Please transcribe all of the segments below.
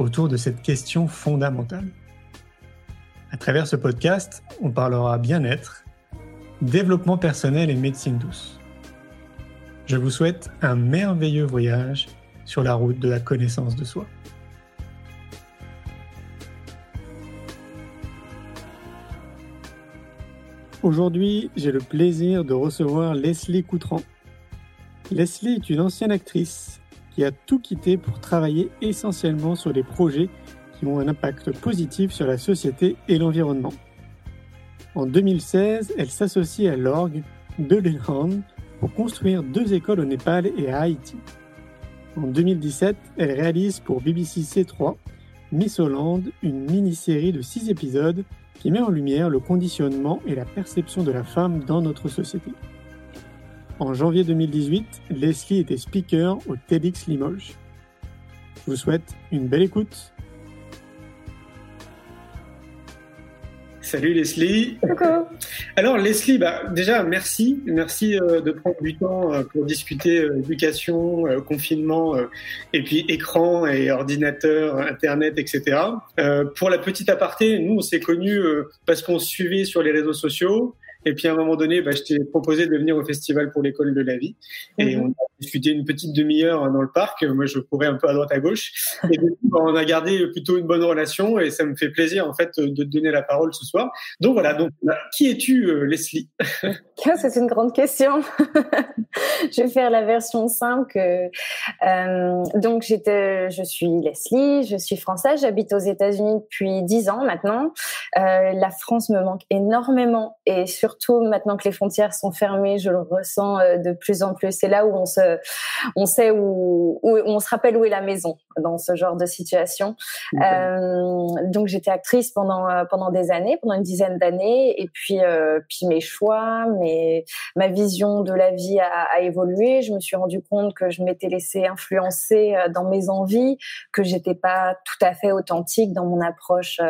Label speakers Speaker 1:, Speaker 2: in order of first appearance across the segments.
Speaker 1: autour de cette question fondamentale. À travers ce podcast, on parlera bien-être, développement personnel et médecine douce. Je vous souhaite un merveilleux voyage sur la route de la connaissance de soi. Aujourd'hui, j'ai le plaisir de recevoir Leslie Coutran. Leslie est une ancienne actrice qui a tout quitté pour travailler essentiellement sur des projets qui ont un impact positif sur la société et l'environnement. En 2016, elle s'associe à l'orgue de l'Irlande pour construire deux écoles au Népal et à Haïti. En 2017, elle réalise pour BBC C3 Miss Hollande, une mini-série de six épisodes qui met en lumière le conditionnement et la perception de la femme dans notre société. En janvier 2018, Leslie était speaker au TEDx Limoges. Je vous souhaite une belle écoute. Salut Leslie.
Speaker 2: Coucou.
Speaker 1: Alors Leslie, bah, déjà merci, merci euh, de prendre du temps euh, pour discuter euh, éducation, confinement et puis écran et ordinateur, internet, etc. pour la petite aparté, nous on s'est connus parce qu'on se suivait sur les réseaux sociaux. Et puis à un moment donné, bah, je t'ai proposé de venir au festival pour l'école de la vie. Et mhm. on a discuté une petite demi-heure dans le parc. Moi, je courais un peu à droite à gauche. Et du coup, bah, on a gardé plutôt une bonne relation. Et ça me fait plaisir en fait de te donner la parole ce soir. Donc voilà. Donc bah, qui es-tu, euh, Leslie?
Speaker 2: C'est une grande question. je vais faire la version simple. Euh, donc j'étais, je suis Leslie. Je suis française. J'habite aux États-Unis depuis dix ans maintenant. Euh, la France me manque énormément et sur surtout maintenant que les frontières sont fermées, je le ressens euh, de plus en plus. C'est là où on se, on sait où, où, on se rappelle où est la maison dans ce genre de situation. Euh, donc j'étais actrice pendant euh, pendant des années, pendant une dizaine d'années, et puis euh, puis mes choix, mes ma vision de la vie a, a, évolué. Je me suis rendu compte que je m'étais laissée influencer dans mes envies, que j'étais pas tout à fait authentique dans mon approche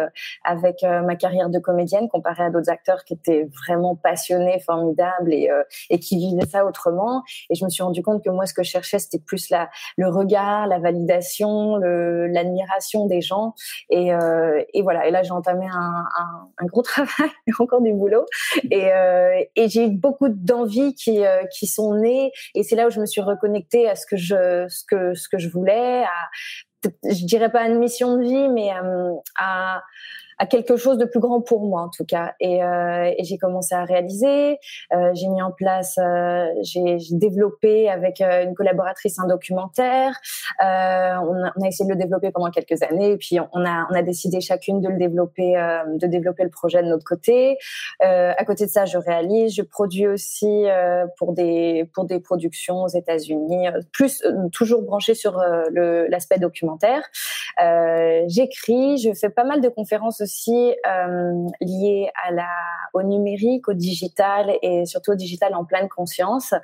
Speaker 2: avec ma carrière de comédienne comparée à d'autres acteurs qui étaient vraiment passionné, formidable et, euh, et qui vivait ça autrement. Et je me suis rendu compte que moi, ce que je cherchais, c'était plus la, le regard, la validation, l'admiration des gens. Et, euh, et voilà. Et là, j'ai entamé un, un, gros travail, encore du boulot. Et, euh, et j'ai eu beaucoup d'envies qui, qui sont nées. Et c'est là où je me suis reconnectée à ce que je, ce que, ce que je voulais, à, je dirais pas à une mission de vie, mais à quelque chose de plus grand pour moi en tout cas. Et, euh, j'ai commencé à réaliser. Euh, j'ai mis en place, euh, j'ai développé avec une collaboratrice un documentaire. On a, essayé de le développer pendant quelques années, et puis on a, on a décidé chacune de le développer, de développer le projet de notre côté. à côté de ça, je réalise, je produis aussi pour des pour des productions aux États-Unis, plus toujours branché sur l'aspect documentaire. J'écris, je fais pas mal de conférences aussi euh, lié à la, au numérique, au digital et surtout au digital en pleine conscience.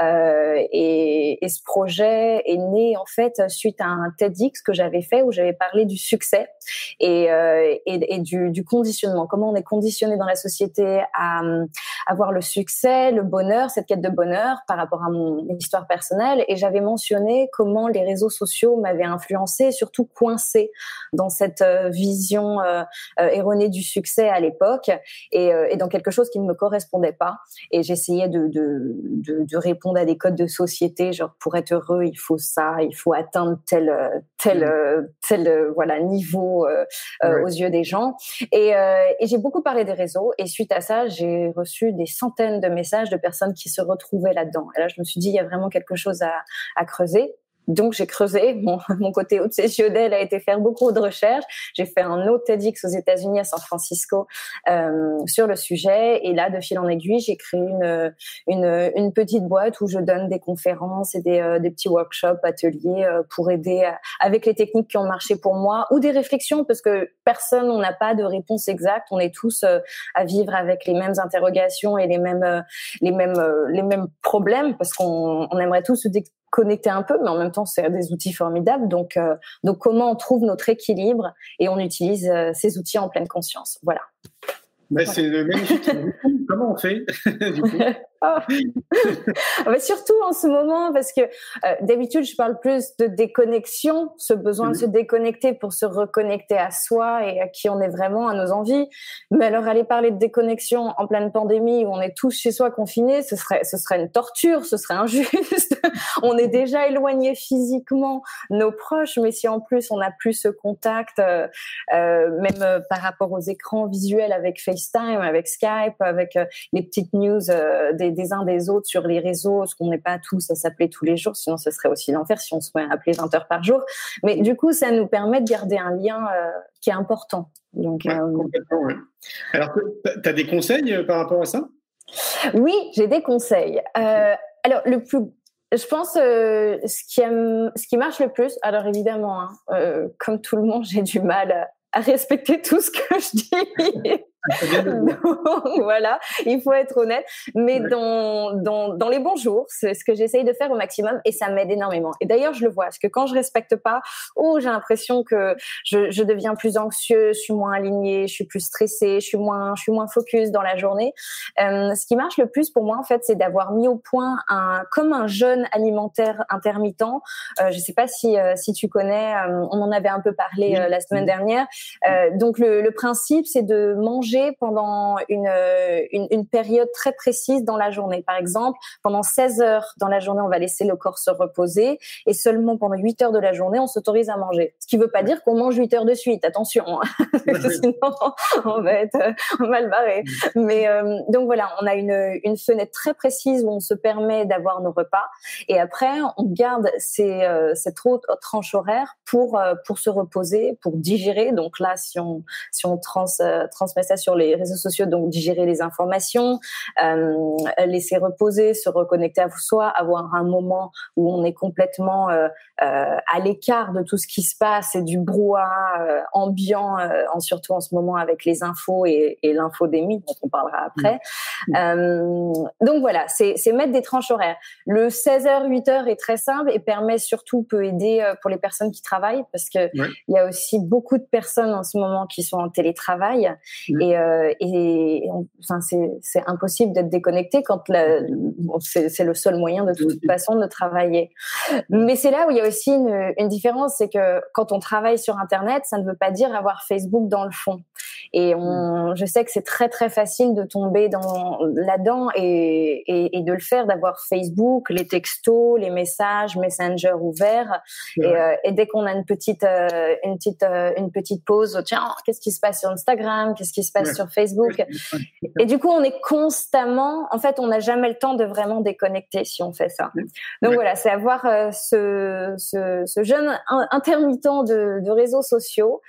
Speaker 2: Euh, et, et, ce projet est né en fait suite à un TEDx que j'avais fait où j'avais parlé du succès et, euh, et, du, du, conditionnement. Comment on est conditionné dans la société à, avoir le succès, le bonheur, cette quête de bonheur par rapport à mon histoire personnelle. Et j'avais mentionné comment les réseaux sociaux m'avaient influencé, surtout coincé dans cette euh, vision euh, erronée du succès à l'époque et, euh, et, dans quelque chose qui ne me correspondait pas. Et j'essayais de, de, de, de, répondre à des codes de société, genre pour être heureux, il faut ça, il faut atteindre tel tel mm. tel voilà niveau aux yeux des gens. Et, et j'ai beaucoup parlé des réseaux. Et suite à ça, j'ai reçu des centaines de messages de personnes qui se retrouvaient là-dedans. Et là, je me suis dit, il y a vraiment quelque chose à, à creuser. Donc j'ai creusé. Mon, mon côté obsessionnel a été faire beaucoup de recherches. J'ai fait un autre TEDx aux États-Unis à San Francisco euh, sur le sujet. Et là, de fil en aiguille, j'ai créé une, une, une, petite boîte où je donne des conférences et des, euh, des petits workshops, ateliers euh, pour aider avec les techniques qui ont marché pour moi ou des réflexions parce que personne, on n'a pas de réponse exacte. On est tous à vivre avec les mêmes interrogations et les mêmes les mêmes les mêmes problèmes parce qu'on on aimerait tous se connecter un peu, mais en même temps, c'est des outils formidables. Donc, euh, donc, comment on trouve notre équilibre et on utilise euh, ces outils en pleine conscience. Voilà.
Speaker 1: Bah, c'est magnifique. Comment on fait du coup?
Speaker 2: Ah. Ah, surtout en ce moment, parce que euh, d'habitude, je parle plus de déconnexion, ce besoin de se déconnecter pour se reconnecter à soi et à qui on est vraiment, à nos envies. Mais alors, aller parler de déconnexion en pleine pandémie où on est tous chez soi confinés, ce serait, ce serait une torture, ce serait injuste. on est déjà éloigné physiquement nos proches, mais si en plus on n'a plus ce contact, euh, euh, même par rapport aux écrans visuels avec FaceTime, avec Skype, avec les petites news des des, uns des autres sur les réseaux, ce qu'on n'est pas tous à s'appeler tous les jours, sinon ce serait aussi l'enfer si on se met à appeler 20 heures par jour. Mais du coup, ça nous permet de garder un lien euh, qui est important. Donc,
Speaker 1: euh, complètement, Alors, tu as des conseils euh, par rapport à ça?
Speaker 2: Oui, j'ai des conseils. alors, le plus je pense ce qui ce qui marche le plus. Alors évidemment, hein, comme tout le monde, j'ai du mal à respecter tout ce que je dis. voilà, il faut être honnête. Mais dans, dans, dans, les bons jours, c'est ce que j'essaye de faire au maximum et ça m'aide énormément. Et d'ailleurs, je le vois, parce que quand je respecte pas, oh, j'ai l'impression que je, je, deviens plus anxieux, je suis moins alignée, je suis plus stressée, je suis moins, je suis moins focus dans la journée. Euh, ce qui marche le plus pour moi, en fait, c'est d'avoir mis au point un, comme un jeûne alimentaire intermittent. Euh, je sais pas si, euh, si tu connais, euh, on en avait un peu parlé la semaine dernière. donc, le, le principe, c'est de manger pendant une, une, une, période très précise dans la journée. Par exemple, pendant 16 heures dans la journée, on va laisser le corps se reposer et seulement pendant 8 heures de la journée, on s'autorise à manger. Ce qui ne veut pas dire qu'on mange 8 heures de suite, attention, hein. sinon on va être mal barré. Mais euh, donc voilà, on a une, une fenêtre très précise où on se permet d'avoir nos repas et après on garde ces, euh, cette haute tranche horaire pour, euh, pour se reposer, pour digérer. Donc là, si on, si on trans, transmet ça sur les réseaux sociaux, donc digérer les informations, euh, laisser reposer, se reconnecter à soi, avoir un moment où on est complètement euh, euh, à l'écart de tout ce qui se passe et du brouhaha ambiant, en, surtout en ce moment avec les infos et, et l'infodémie dont on parlera après. Mmh. donc voilà, c'est mettre des tranches horaires. Le 16h, 8h est très simple et permet surtout, peut aider pour les personnes qui travaillent parce que il y a aussi beaucoup de personnes en ce moment qui sont en télétravail mmh. Et euh, et, enfin, c'est impossible d'être déconnecté quand c'est le seul moyen de toute façon de travailler. Mais c'est là où il y a aussi une, une différence, c'est que quand on travaille sur Internet, ça ne veut pas dire avoir Facebook dans le fond. Et on, je sais que c'est très très facile de tomber dans là-dedans et, et, et, de le faire, d'avoir Facebook, les textos, les messages, Messenger ouverts. Et, euh, et, dès qu'on a une petite euh, une petite une petite pause, tiens, qu'est-ce qui se passe sur Instagram, qu'est-ce qui se passe sur Facebook? Et du coup, on est constamment, en fait, on n'a jamais le temps de vraiment déconnecter si on fait ça. Donc voilà, c'est avoir euh, ce, ce, ce, jeune intermittent de, de réseaux sociaux.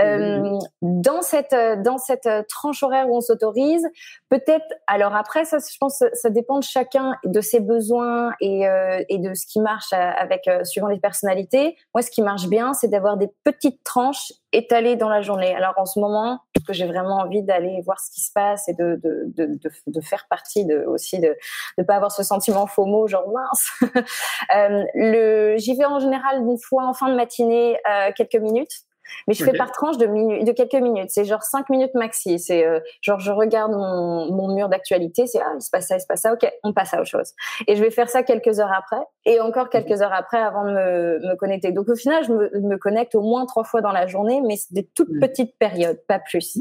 Speaker 2: Euh, dans cette dans cette tranche horaire où on s'autorise. Peut-être. Alors après, ça, je pense, ça dépend de chacun, de ses besoins et, euh, et de ce qui marche avec suivant les personnalités. Moi, ce qui marche bien, c'est d'avoir des petites tranches étalées dans la journée. Alors en ce moment, que j'ai vraiment envie d'aller voir ce qui se passe et de, faire partie aussi de ne pas avoir ce sentiment FOMO, genre mince. euh, j'y vais en général une fois en fin de matinée, euh, quelques minutes. Mais je fais par tranche de, de quelques minutes. C'est genre cinq minutes maxi. C'est euh, genre je regarde mon, mon mur d'actualité. C'est ah il se passe ça, il se passe ça. Ok, on passe à autre chose. Et je vais faire ça quelques heures après et encore quelques heures après avant de me, me connecter. Donc au final, je me, me, connecte au moins trois fois dans la journée, mais c'est des toutes petites périodes, pas plus.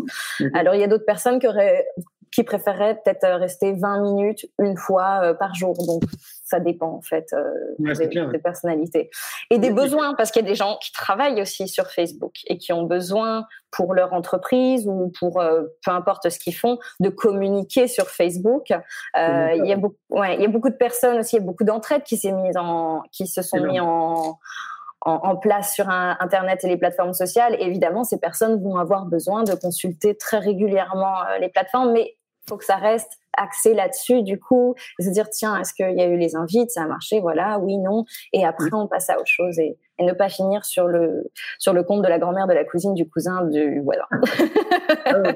Speaker 2: Alors il y a d'autres personnes qui auraient qui préféreraient peut-être rester 20 minutes une fois par jour. Donc ça dépend en fait des, personnalités et des besoins parce qu'il y a des gens qui travaillent aussi sur Facebook et qui ont besoin pour leur entreprise ou pour peu importe ce qu'ils font de communiquer sur Facebook. il y a beaucoup, ouais, il y a beaucoup de personnes aussi, il y a beaucoup d'entraide qui s'est mise en, qui se sont mis en en, place sur Internet et les plateformes sociales. évidemment, ces personnes vont avoir besoin de consulter très régulièrement euh, les plateformes, mais faut que ça reste axé là-dessus, du coup, se dire, tiens, est-ce qu'il y a eu les invites, ça a marché, voilà, oui, non, et après, on passe à autre chose. Et, et ne pas finir sur le, sur le compte de la grand-mère, de la cousine, du cousin, du voilà.
Speaker 1: Ah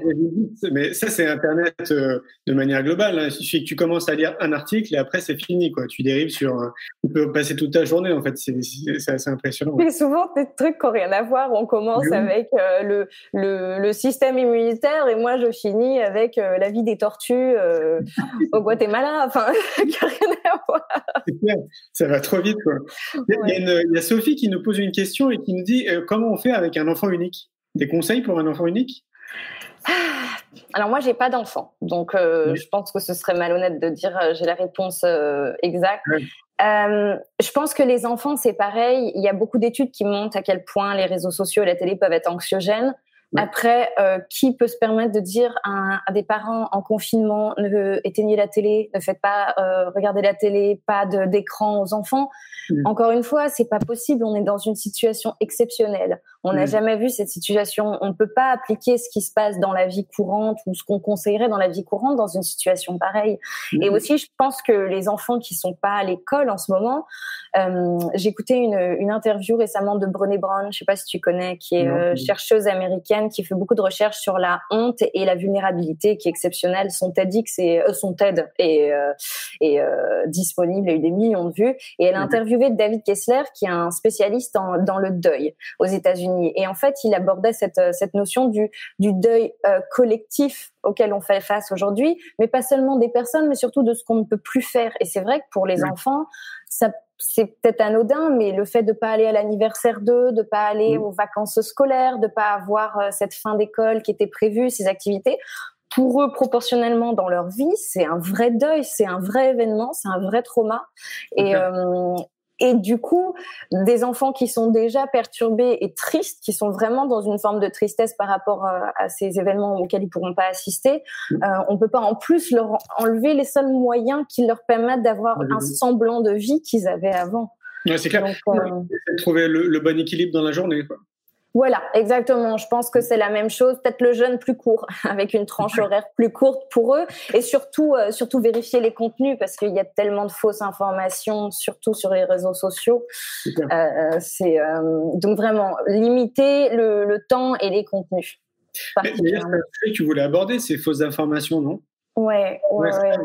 Speaker 1: mais ça, c'est Internet euh, de manière globale. Hein. Il suffit que tu commences à lire un article et après, c'est fini. Quoi. Tu dérives sur. Euh, tu peux passer toute ta journée, en fait. C'est assez impressionnant.
Speaker 2: Mais souvent, des trucs qui n'ont rien à voir. On commence avec euh, le, le, le, système immunitaire et moi, je finis avec la vie des tortues au Guatemala. Enfin, qui n'a rien à voir.
Speaker 1: C'est clair. Ça va trop vite. Quoi. Il, y a il y a Sophie qui nous pose une question et qui nous dit euh, comment on fait avec un enfant unique? Des conseils pour un enfant unique?
Speaker 2: Ah, alors moi j'ai pas d'enfant, donc euh, je pense que ce serait malhonnête de dire euh, j'ai la réponse exacte. je pense que les enfants c'est pareil. Il y a beaucoup d'études qui montrent à quel point les réseaux sociaux et la télé peuvent être anxiogènes. Après, euh, qui peut se permettre de dire à, des parents en confinement ne éteignez la télé, ne faites pas euh, regarder la télé, pas d'écran aux enfants mm. Encore une fois, c'est pas possible. On est dans une situation exceptionnelle. On n'a mm. jamais vu cette situation. On ne peut pas appliquer ce qui se passe dans la vie courante ou ce qu'on conseillerait dans la vie courante dans une situation pareille. Mm. Et aussi, je pense que les enfants qui sont pas à l'école en ce moment, euh, j'ai écouté une, une, interview récemment de Brené Brown, je sais pas si tu connais, qui est euh, chercheuse américaine qui fait beaucoup de recherches sur la honte et la vulnérabilité, qui est exceptionnelle. Son TEDx et euh, son TED est, euh, est disponible, il a eu des millions de vues. Et elle a interviewé David Kessler, qui est un spécialiste en, dans le deuil aux États-Unis. Et en fait, il abordait cette, cette notion du, du deuil collectif auquel on fait face aujourd'hui, mais pas seulement des personnes, mais surtout de ce qu'on ne peut plus faire. Et c'est vrai que pour les enfants, ça c'est peut-être anodin, mais le fait de pas aller à l'anniversaire d'eux, de pas aller aux vacances scolaires, de pas avoir euh, cette fin d'école qui était prévue, ces activités, pour eux, proportionnellement dans leur vie, c'est un vrai deuil, c'est un vrai événement, c'est un vrai trauma. Et, euh, et du coup, des enfants qui sont déjà perturbés et tristes, qui sont vraiment dans une forme de tristesse par rapport euh, à ces événements auxquels ils pourront pas assister, mm. euh, on peut pas en plus leur enlever les seuls moyens qui leur permettent d'avoir un semblant de vie qu'ils avaient avant.
Speaker 1: Ouais, c'est clair. Donc, euh... trouver le, le, bon équilibre dans la journée. Quoi.
Speaker 2: Voilà, exactement. Je pense que c'est la même chose. Peut-être le jeûne plus court, avec une tranche horaire plus courte pour eux, et surtout, euh, surtout vérifier les contenus parce qu'il y a tellement de fausses informations, surtout sur les réseaux sociaux. Euh, c'est euh, donc vraiment limiter le, le, temps et les contenus.
Speaker 1: D'ailleurs, c'est que tu voulais aborder ces fausses informations, non?
Speaker 2: Ouais, ouais, ouais.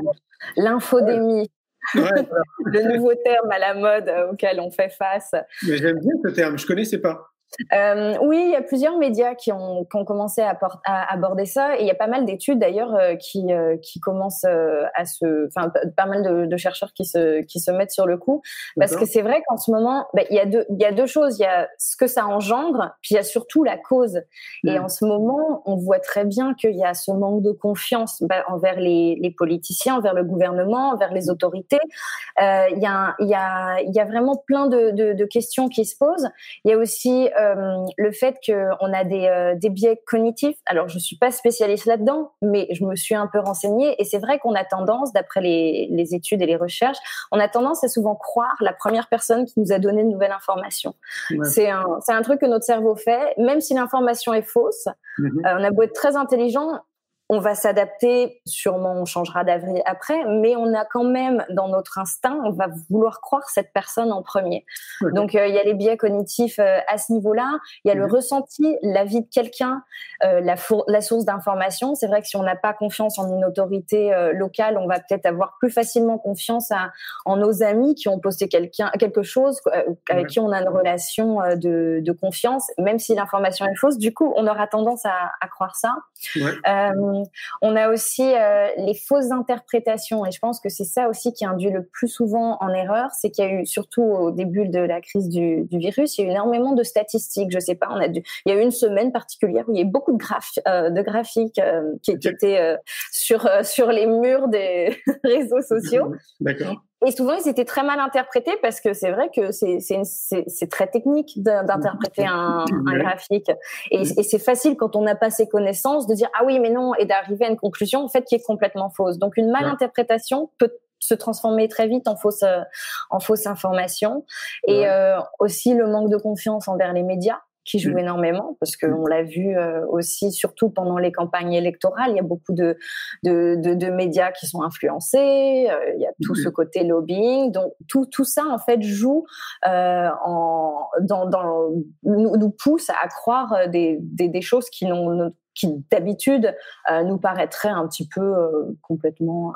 Speaker 2: L'infodémie. Ouais, le nouveau terme à la mode auquel on fait face.
Speaker 1: Mais j'aime bien ce terme, je connaissais pas.
Speaker 2: Euh, oui, il y a plusieurs médias qui ont, qui ont commencé à, à, aborder ça et il y a pas mal d'études d'ailleurs euh, qui, euh, qui commencent euh, à se, enfin pas mal de, de, chercheurs qui se, qui se mettent sur le coup parce que c'est vrai qu'en ce moment, ben, il y a deux, il y a deux choses, il y a ce que ça engendre, puis il y a surtout la cause. Et mm. en ce moment, on voit très bien qu'il y a ce manque de confiance ben, envers les, les, politiciens, envers le gouvernement, envers les autorités. il y a, il y a, il y a vraiment plein de, de, de questions qui se posent. Il y a aussi euh, le fait qu'on a des, euh, des, biais cognitifs. Alors, je suis pas spécialiste là-dedans, mais je me suis un peu renseignée et c'est vrai qu'on a tendance, d'après les, les, études et les recherches, on a tendance à souvent croire la première personne qui nous a donné une nouvelle information. C'est un, un truc que notre cerveau fait, même si l'information est fausse. Mm-hmm. Euh, on a beau être très intelligent, on va s'adapter, sûrement on changera d'avis après, mais on a quand même dans notre instinct, on va vouloir croire cette personne en premier. Donc euh, il y a les biais cognitifs euh, à ce niveau-là, il y a le mhm. ressenti, la vie de quelqu'un, euh, la, la, source d'information. C'est vrai que si on n'a pas confiance en une autorité locale, on va peut-être avoir plus facilement confiance à, en nos amis qui ont posté quelqu'un quelque chose avec qui on a une relation de, de confiance, même si l'information est fausse. Du coup, on aura tendance à, à croire ça. Ouais. On a aussi euh, les fausses interprétations et je pense que c'est ça aussi qui induit le plus souvent en erreur, c'est qu'il y a eu surtout au début de la crise du, du, virus, il y a eu énormément de statistiques. Je sais pas, on a dû, il y a eu une semaine particulière où il y a eu beaucoup de, graph, euh, de graphiques euh, qui, qui, étaient sur sur les murs des réseaux sociaux.
Speaker 1: D'accord.
Speaker 2: Et souvent, ils étaient très mal interprétés parce que c'est vrai que c'est très technique d'interpréter un, un, graphique. Et, et c'est facile quand on n'a pas ces connaissances de dire ah oui mais non et d'arriver à une conclusion en fait qui est complètement fausse. Donc une mal interprétation peut se transformer très vite en fausse en fausse information. Et euh, aussi le manque de confiance envers les médias qui joue énormément parce qu'on l'a vu euh, aussi, surtout pendant les campagnes électorales, il y a beaucoup de, de, de, de médias qui sont influencés, euh, il y a tout ce côté lobbying, donc tout, tout ça en fait joue euh, en, dans, dans, nous, nous pousse à croire des, des, des choses qui n'ont qui d'habitude euh, nous paraîtraient un petit peu euh, complètement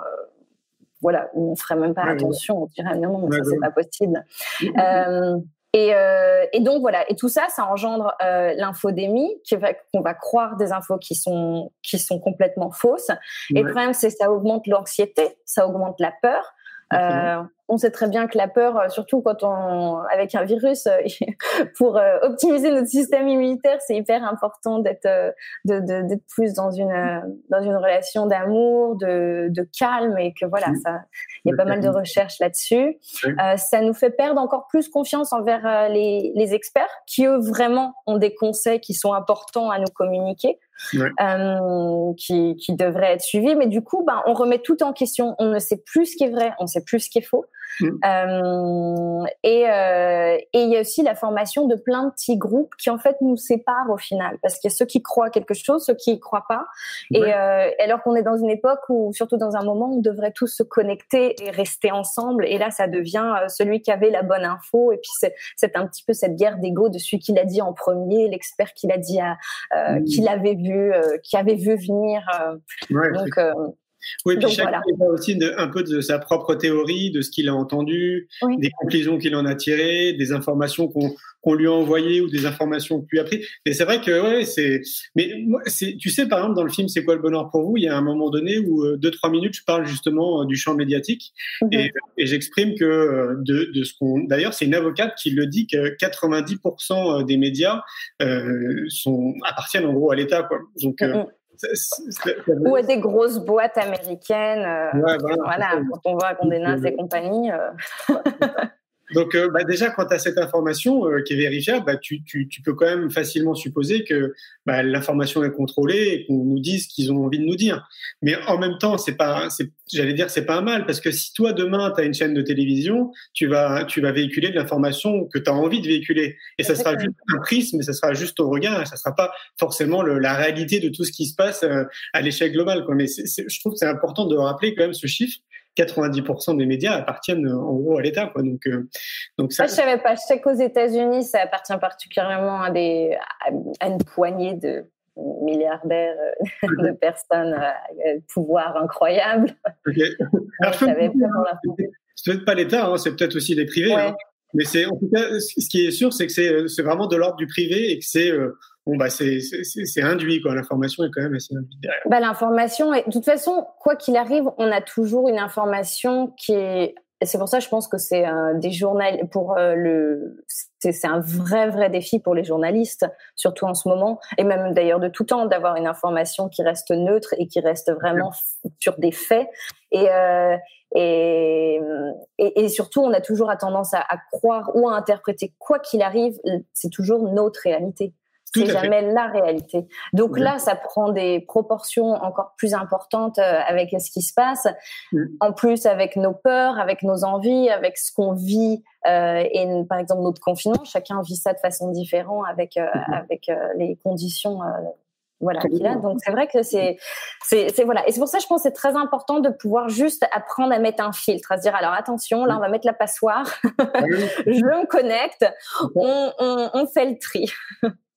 Speaker 2: voilà, on ferait même pas attention, on dirait non, non, ça c'est pas possible. Euh, et, euh, et, donc voilà, et tout ça, ça engendre euh, l'infodémie, qu'on va, qu va croire des infos qui sont qui sont complètement fausses. Ouais. Et le problème, c'est ça augmente l'anxiété, ça augmente la peur. Euh, on sait très bien que la peur, surtout quand on avec un virus, pour euh, optimiser notre système immunitaire, c'est hyper important d'être euh, d'être plus dans une dans une relation d'amour, de, de, calme et que voilà, ça, il y a pas mal de recherches là-dessus. Euh, ça nous fait perdre encore plus confiance envers les, les experts qui eux vraiment ont des conseils qui sont importants à nous communiquer. Euh, qui, qui devrait être suivi. Mais du coup, ben, on remet tout en question. On ne sait plus ce qui est vrai, on ne sait plus ce qui est faux. Mmh. Euh, et euh, et il y a aussi la formation de plein de petits groupes qui en fait nous séparent au final, parce qu'il y a ceux qui croient quelque chose, ceux qui y croient pas. Ouais. Et euh, alors qu'on est dans une époque où, surtout dans un moment, où on devrait tous se connecter et rester ensemble. Et là, ça devient celui qui avait la bonne info. Et puis c'est un petit peu cette guerre d'ego de celui qui l'a dit en premier, l'expert qui l'a dit, à, mmh. qui l'avait vu, euh, qui avait vu venir.
Speaker 1: Ouais, donc oui, puis chacun voilà. aussi de, un peu de sa propre théorie, de ce qu'il a entendu, oui. des conclusions qu'il en a tirées, des informations qu'on qu lui a envoyées ou des informations que lui a prises. Et c'est vrai que, ouais, c'est. Mais moi, tu sais, par exemple, dans le film C'est quoi le bonheur pour vous Il y a un moment donné où, euh, deux, trois minutes, je parle justement euh, du champ médiatique mm -hmm. et, et j'exprime que euh, de, de ce qu'on. D'ailleurs, c'est une avocate qui le dit que 90% des médias euh, sont, appartiennent en gros à l'État, quoi. Donc, mm -hmm.
Speaker 2: Ou à des grosses boîtes américaines. Euh, ouais, voilà, voilà quand on voit qu'on dénonce et compagnie.
Speaker 1: Donc, euh, bah, déjà, quand tu as cette information euh, qui est vérifiable, bah, tu, tu, tu, peux quand même facilement supposer que bah, l'information est contrôlée et qu'on nous dise ce qu'ils ont envie de nous dire. Mais en même temps, c'est pas, j'allais dire, c'est pas un mal parce que si toi demain tu as une chaîne de télévision, tu vas, tu vas véhiculer de l'information que tu as envie de véhiculer et ça sera juste un prisme, et ça sera juste ton regard, ça sera pas forcément le, la réalité de tout ce qui se passe euh, à l'échelle globale. Quoi. Mais c est, c est, je trouve que c'est important de rappeler quand même ce chiffre 90% des médias appartiennent en gros à l'État. Quoi. Donc, euh, donc ça.
Speaker 2: Je savais pas. Je sais qu'aux États-Unis, ça appartient particulièrement à des à une poignée de milliardaires de personnes à pouvoir incroyable.
Speaker 1: Okay. Alors, je savais pas c'est peut-être pas l'État, hein, c'est peut-être aussi les privés. Ouais. Hein. Mais c'est en tout cas, ce qui est sûr, c'est que c'est vraiment de l'ordre du privé et que c'est euh, bon bah c'est induit quoi. L'information est quand même assez induite derrière.
Speaker 2: Bah l'information, de toute façon, quoi qu'il arrive, on a toujours une information qui est c'est pour ça je pense que c'est euh, des journal pour euh, le c'est un vrai vrai défi pour les journalistes surtout en ce moment et même d'ailleurs de tout temps d'avoir une information qui reste neutre et qui reste vraiment sur des faits et euh, et, et, et, surtout, on a toujours à tendance à, à croire ou à interpréter quoi qu'il arrive, c'est toujours notre réalité. C'est jamais fait. la réalité. Donc oui. là, ça prend des proportions encore plus importantes euh, avec ce qui se passe. Oui. En plus, avec nos peurs, avec nos envies, avec ce qu'on vit euh, et par exemple notre confinement, chacun vit ça de façon différente avec euh, oui. avec euh, les conditions voilà qu'il a. Donc c'est vrai que c'est c'est voilà et c'est pour ça je pense c'est très important de pouvoir juste apprendre à mettre un filtre, à se dire alors attention là on va mettre la passoire, je me connecte, on, on, on fait le tri.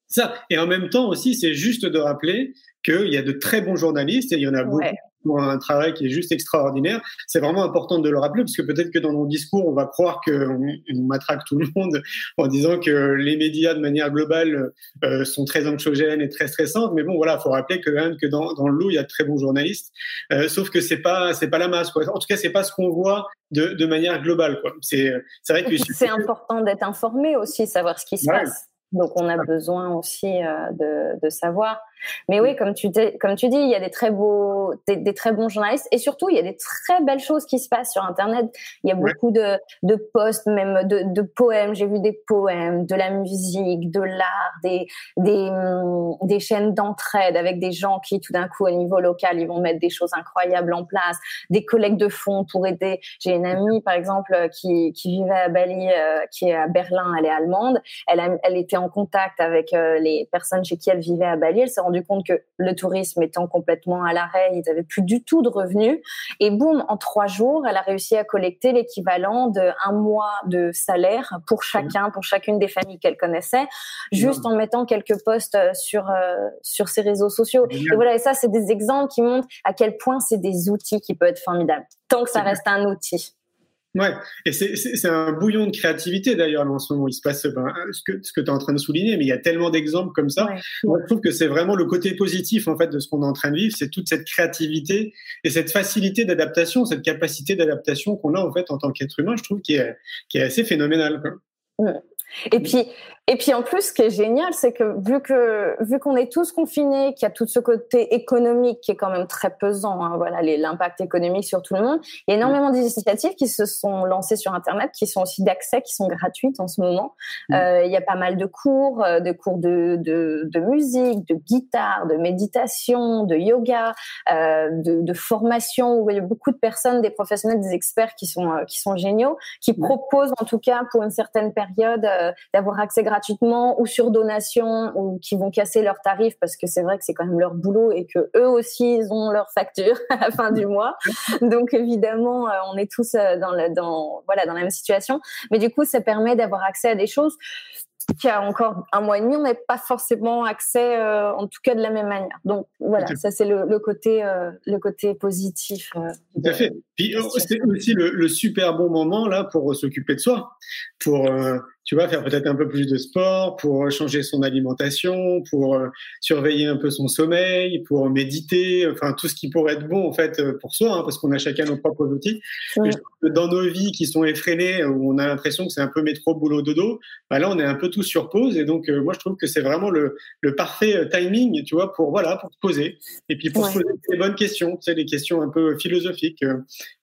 Speaker 1: Ça. Et en même temps aussi, c'est juste de rappeler qu'il y a de très bons journalistes et il y en a beaucoup. Ouais. pour un travail qui est juste extraordinaire. C'est vraiment important de le rappeler parce que peut-être que dans nos discours, on va croire qu'on on matraque tout le monde en disant que les médias de manière globale euh, sont très anxiogènes et très stressantes. Mais bon, voilà, faut rappeler que, même que dans, dans le lot, il y a de très bons journalistes. Euh, sauf que c'est pas c'est pas la masse. Quoi. En tout cas, c'est pas ce qu'on voit de, de manière globale. Quoi. C'est c'est vrai que
Speaker 2: c'est important d'être informé aussi, savoir ce qui se passe. Donc on a besoin aussi euh, de, de, savoir. Mais oui, comme tu, comme tu dis, il y a des très beaux, des, très bons journalistes et surtout il y a des très belles choses qui se passent sur Internet. Il y a beaucoup de, de posts, même de, de poèmes. J'ai vu des poèmes, de la musique, de l'art, des, des, hum, des chaînes d'entraide avec des gens qui tout d'un coup au niveau local ils vont mettre des choses incroyables en place, des collègues de fonds pour aider. J'ai une amie par exemple qui, qui vivait à Bali, euh, qui est à Berlin, elle est allemande. Elle, a, elle était en contact avec euh, les personnes chez qui elle vivait à Bali. Elle s'est rendue compte que le tourisme étant complètement à l'arrêt, ils n'avaient plus du tout de revenus. Et boum, en trois jours, elle a réussi à collecter l'équivalent d'un mois de salaire pour chacun, pour chacune des familles qu'elle connaissait, juste en mettant quelques posts euh, sur euh, sur ses réseaux sociaux. Et voilà, et ça, c'est des exemples qui montrent à quel point c'est des outils qui peuvent être formidables, tant que ça reste un outil.
Speaker 1: Ouais, et c'est un bouillon de créativité d'ailleurs en ce moment. Il se passe ben, ce que, ce que tu es en train de souligner, mais il y a tellement d'exemples comme ça. Moi, je trouve que c'est vraiment le côté positif en fait de ce qu'on est en train de vivre, c'est toute cette créativité et cette facilité d'adaptation, cette capacité d'adaptation qu'on a en fait en tant qu'être humain. Je trouve qui est, qui est assez phénoménal. Quoi.
Speaker 2: Et puis, et puis en plus, ce qui est génial, c'est que vu que vu qu'on est tous confinés, qu'il y a tout ce côté économique qui est quand même très pesant, hein, voilà, l'impact économique sur tout le monde, il y a énormément d'initiatives qui se sont lancées sur Internet, qui sont aussi d'accès, qui sont gratuites en ce moment. Mmh. Euh, il y a pas mal de cours, euh, de cours de, de, de, musique, de guitare, de méditation, de yoga, euh, de, de, formation, où il y a beaucoup de personnes, des professionnels, des experts qui sont euh, qui sont géniaux, qui mmh. proposent en tout cas pour une certaine période euh, d'avoir accès gratuit gratuitement ou sur donation ou qui vont casser leurs tarifs parce que c'est vrai que c'est quand même leur boulot et que eux aussi ils ont leur facture à la fin du mois. Donc évidemment, euh, on est tous euh, dans, le, dans voilà dans la même situation. Mais du coup, ça permet d'avoir accès à des choses qui a encore un mois et demi, on n'avait pas forcément accès, euh, en tout cas de la même manière. Donc voilà, ça c'est le, le, côté, le côté positif.
Speaker 1: tout à fait. Puis c'est aussi le, le, super bon moment là pour s'occuper de soi, pour tu vois, faire peut-être un peu plus de sport, pour changer son alimentation, pour euh, surveiller un peu son sommeil, pour méditer, enfin tout ce qui pourrait être bon en fait euh, pour soi, hein, parce qu'on a chacun nos propres outils. dans nos vies qui sont effrénées, où on a l'impression que c'est un peu métro boulot dodo, bah là on est un peu tous sur pause. Et donc euh, moi je trouve que c'est vraiment le, le, parfait timing, tu vois, pour voilà pour se poser. Et puis pour se poser des bonnes questions, tu sais, les questions un peu philosophiques.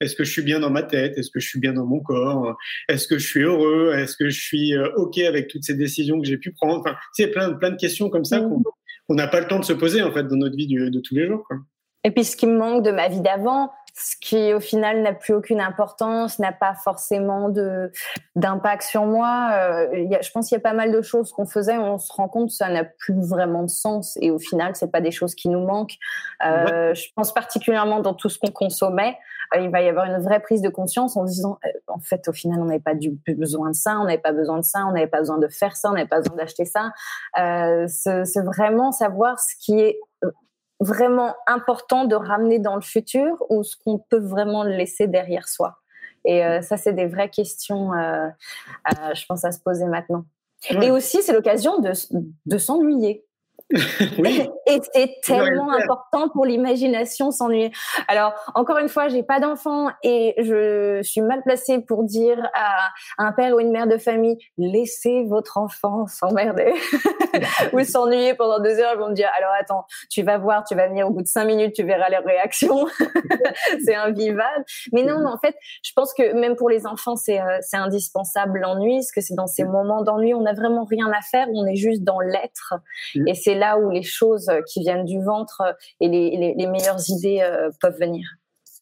Speaker 1: Est-ce que je suis bien dans ma tête? Est-ce que je suis bien dans mon corps? Est-ce que je suis heureux? Est-ce que je suis euh, ok avec toutes ces décisions que j'ai pu prendre? Enfin, c'est plein, plein de questions comme ça mm. qu'on n'a pas le temps de se poser en fait dans notre vie de tous les jours. Quoi.
Speaker 2: Et puis ce qui me manque de ma vie d'avant, ce qui au final n'a plus aucune importance, n'a pas forcément de d'impact sur moi. Euh, y a, je pense qu'il y a pas mal de choses qu'on faisait, on se rend compte que ça n'a plus vraiment de sens et au final c'est pas des choses qui nous manquent. Euh, Je pense particulièrement dans tout ce qu'on consommait, euh, il va y avoir une vraie prise de conscience en disant euh, en fait au final on n'avait pas du besoin de ça, on n'avait pas besoin de ça, on n'avait pas besoin de faire ça, on n'avait pas besoin d'acheter ça. Euh, c'est vraiment savoir ce qui est vraiment important de ramener dans le futur ou ce qu'on peut vraiment laisser derrière soi? Et euh, ça, c'est des vraies questions, euh, euh, je pense, à se poser maintenant. Et aussi, c'est l'occasion de, de s'ennuyer. oui. Et c'est tellement important pour l'imagination s'ennuyer. Alors, encore une fois, j'ai pas d'enfant et je suis mal placée pour dire à un père ou une mère de famille, laissez votre enfant s'emmerder ou s'ennuyer pendant deux heures. Ils vont me dire, alors attends, tu vas voir, tu vas venir au bout de cinq minutes, tu verras leur réaction. c'est invivable. Mais non, en fait, je pense que même pour les enfants, c'est euh, c'est indispensable l'ennui, parce que c'est dans ces moments d'ennui, on n'a vraiment rien à faire, on est juste dans l'être. Et c'est là où les choses qui viennent du ventre et les, les, meilleures idées euh, peuvent venir.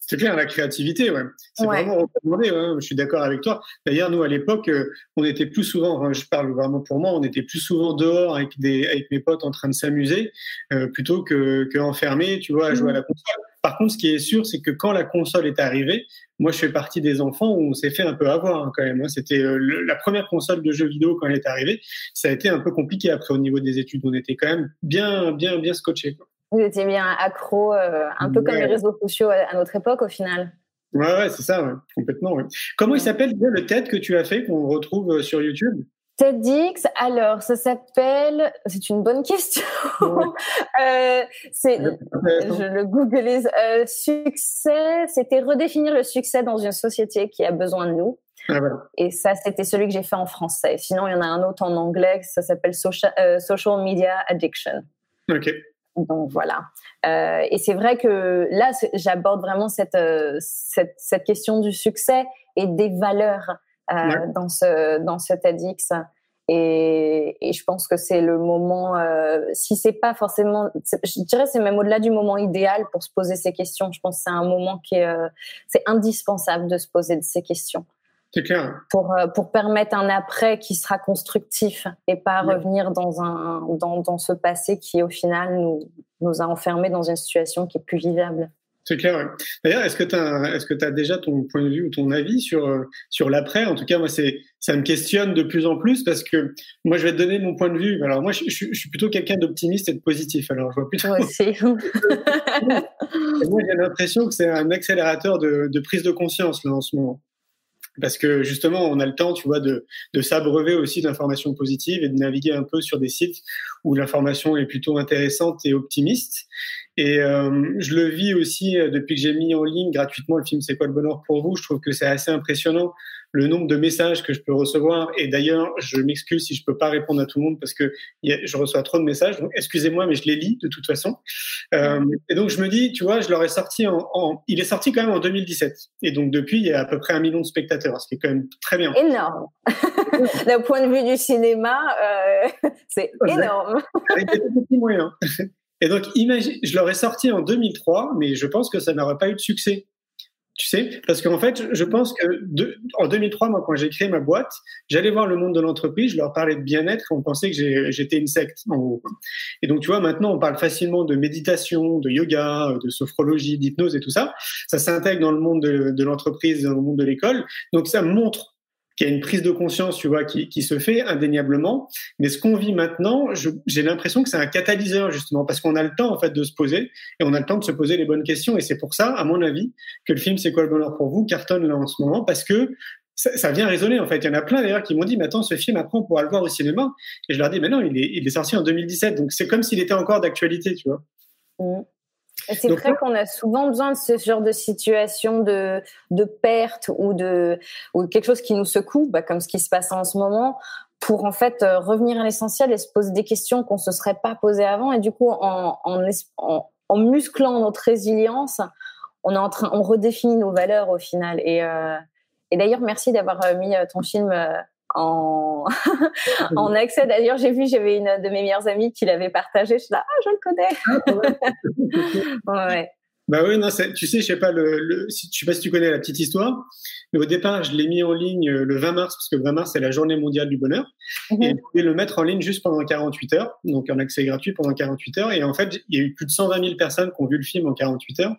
Speaker 1: C'est clair, la créativité, ouais. C'est vraiment recommandé, ouais. je suis d'accord avec toi. D'ailleurs, nous, à l'époque, euh, on était plus souvent, je parle vraiment pour moi, on était plus souvent dehors avec, des, avec mes potes en train de s'amuser euh, plutôt que, que enfermés, tu vois, à jouer à la console. Par contre, ce qui est sûr, c'est que quand la console est arrivée, moi, je fais partie des enfants où on s'est fait un peu avoir hein, quand même. Hein. C'était euh, la première console de jeux vidéo quand elle est arrivée. Ça a été un peu compliqué après au niveau des études. On était quand même bien, bien, bien scotché.
Speaker 2: Vous étiez bien accro, euh, un peu comme les réseaux sociaux à, notre époque au final.
Speaker 1: Ouais, ouais, c'est ça, ouais, complètement. Comment il s'appelle le TED que tu as fait, qu'on retrouve euh, sur YouTube?
Speaker 2: TEDx, alors ça s'appelle, c'est une bonne question. euh, c'est, je le googlise. Euh, succès, c'était redéfinir le succès dans une société qui a besoin de nous. Ah. Et ça, c'était celui que j'ai fait en français. Sinon, il y en a un autre en anglais, ça s'appelle social, euh, social Media Addiction.
Speaker 1: Ok.
Speaker 2: Donc voilà. Euh, et c'est vrai que là, j'aborde vraiment cette, euh, cette, cette, question du succès et des valeurs euh, dans ce dans ce TEDx. Et, et je pense que c'est le moment, euh, si c'est pas forcément, je dirais c'est même au-delà du moment idéal pour se poser ces questions. Je pense que c'est un moment qui est, euh, c'est indispensable de se poser ces questions.
Speaker 1: C'est clair.
Speaker 2: Pour, euh, pour permettre un après qui sera constructif et pas revenir dans, un, dans, dans ce passé qui, au final, nous, nous a enfermés dans une situation qui est plus vivable.
Speaker 1: C'est clair. D'ailleurs, est-ce que tu as, est-ce que as déjà ton point de vue ou ton avis sur euh, sur l'après? En tout cas, moi, c'est ça me questionne de plus en plus parce que moi, je vais te donner mon point de vue. Alors moi, je, je, suis plutôt quelqu'un d'optimiste et de positif. Alors, je vois plutôt.
Speaker 2: Moi aussi.
Speaker 1: moi, j'ai l'impression que c'est un accélérateur de, de prise de conscience là en ce moment parce que justement, on a le temps, tu vois, de, de s'abreuver aussi d'informations positives et de naviguer un peu sur des sites où l'information est plutôt intéressante et optimiste. Et euh, je le vis aussi euh, depuis que j'ai mis en ligne gratuitement le film C'est quoi le bonheur pour vous. Je trouve que c'est assez impressionnant le nombre de messages que je peux recevoir. Et d'ailleurs, je m'excuse si je peux pas répondre à tout le monde parce que je reçois trop de messages. Donc, excusez-moi, mais je les lis de toute façon. Euh, et donc, je me dis, tu vois, je leur ai sorti en, en, il est sorti quand même en 2017. Et donc, depuis, il y a à peu près un million de spectateurs, ce qui est quand même très bien.
Speaker 2: Énorme. D'un point de vue du cinéma, euh, c'est énorme.
Speaker 1: Avec des petits moyens. Et donc, imagine, je leur ai sorti en 2003, mais je pense que ça n'aurait pas eu de succès. Tu sais, parce qu'en fait, je pense que en 2003, moi, quand j'ai créé ma boîte, j'allais voir le monde de l'entreprise, je leur parlais de bien-être, on pensait que j'étais une secte. En Et donc, tu vois, maintenant, on parle facilement de méditation, de yoga, de sophrologie, d'hypnose et tout ça. Ça s'intègre dans le monde de, de l'entreprise, dans le monde de l'école. Donc, ça montre qu'il y a une prise de conscience, tu vois, qui, qui se fait indéniablement. Mais ce qu'on vit maintenant, j'ai l'impression que c'est un catalyseur justement parce qu'on a le temps en fait de se poser et on a le temps de se poser les bonnes questions. Et c'est pour ça, à mon avis, que le film C'est quoi le bonheur pour vous cartonne là en ce moment parce que ça, ça vient résonner en fait. Il y en a plein d'ailleurs qui m'ont dit, mais attends, ce film après on pourra le voir au cinéma. Et je leur dis, mais non, il est, il est sorti en 2017, donc c'est comme s'il était encore d'actualité, tu vois.
Speaker 2: Et c'est vrai qu'on a souvent besoin de ce genre de situation de, de perte ou de ou quelque chose qui nous secoue, bah, comme ce qui se passe en ce moment, pour en fait euh, revenir à l'essentiel et se poser des questions qu'on se serait pas posées avant. Et du coup, en, en, en, musclant notre résilience, on est en train, on redéfinit nos valeurs au final. Et, euh, et d'ailleurs, merci d'avoir euh, mis ton film en, en accès. D'ailleurs, j'ai vu, j'avais une de mes meilleures amies qui l'avait partagé. Je suis là, ah, je le connais. Ah, ouais.
Speaker 1: Bah oui, non, tu sais, je sais pas, le, le, je sais pas si tu connais la petite histoire, mais au départ, je l'ai mis en ligne euh, le 20 mars, parce que le 20 mars, c'est la journée mondiale du bonheur. Mhm. Et je pouvais le mettre en ligne juste pendant 48 heures, donc en accès gratuit pendant 48 heures. Et en fait, il y a eu plus de 120 000 personnes qui ont vu le film en 48 heures.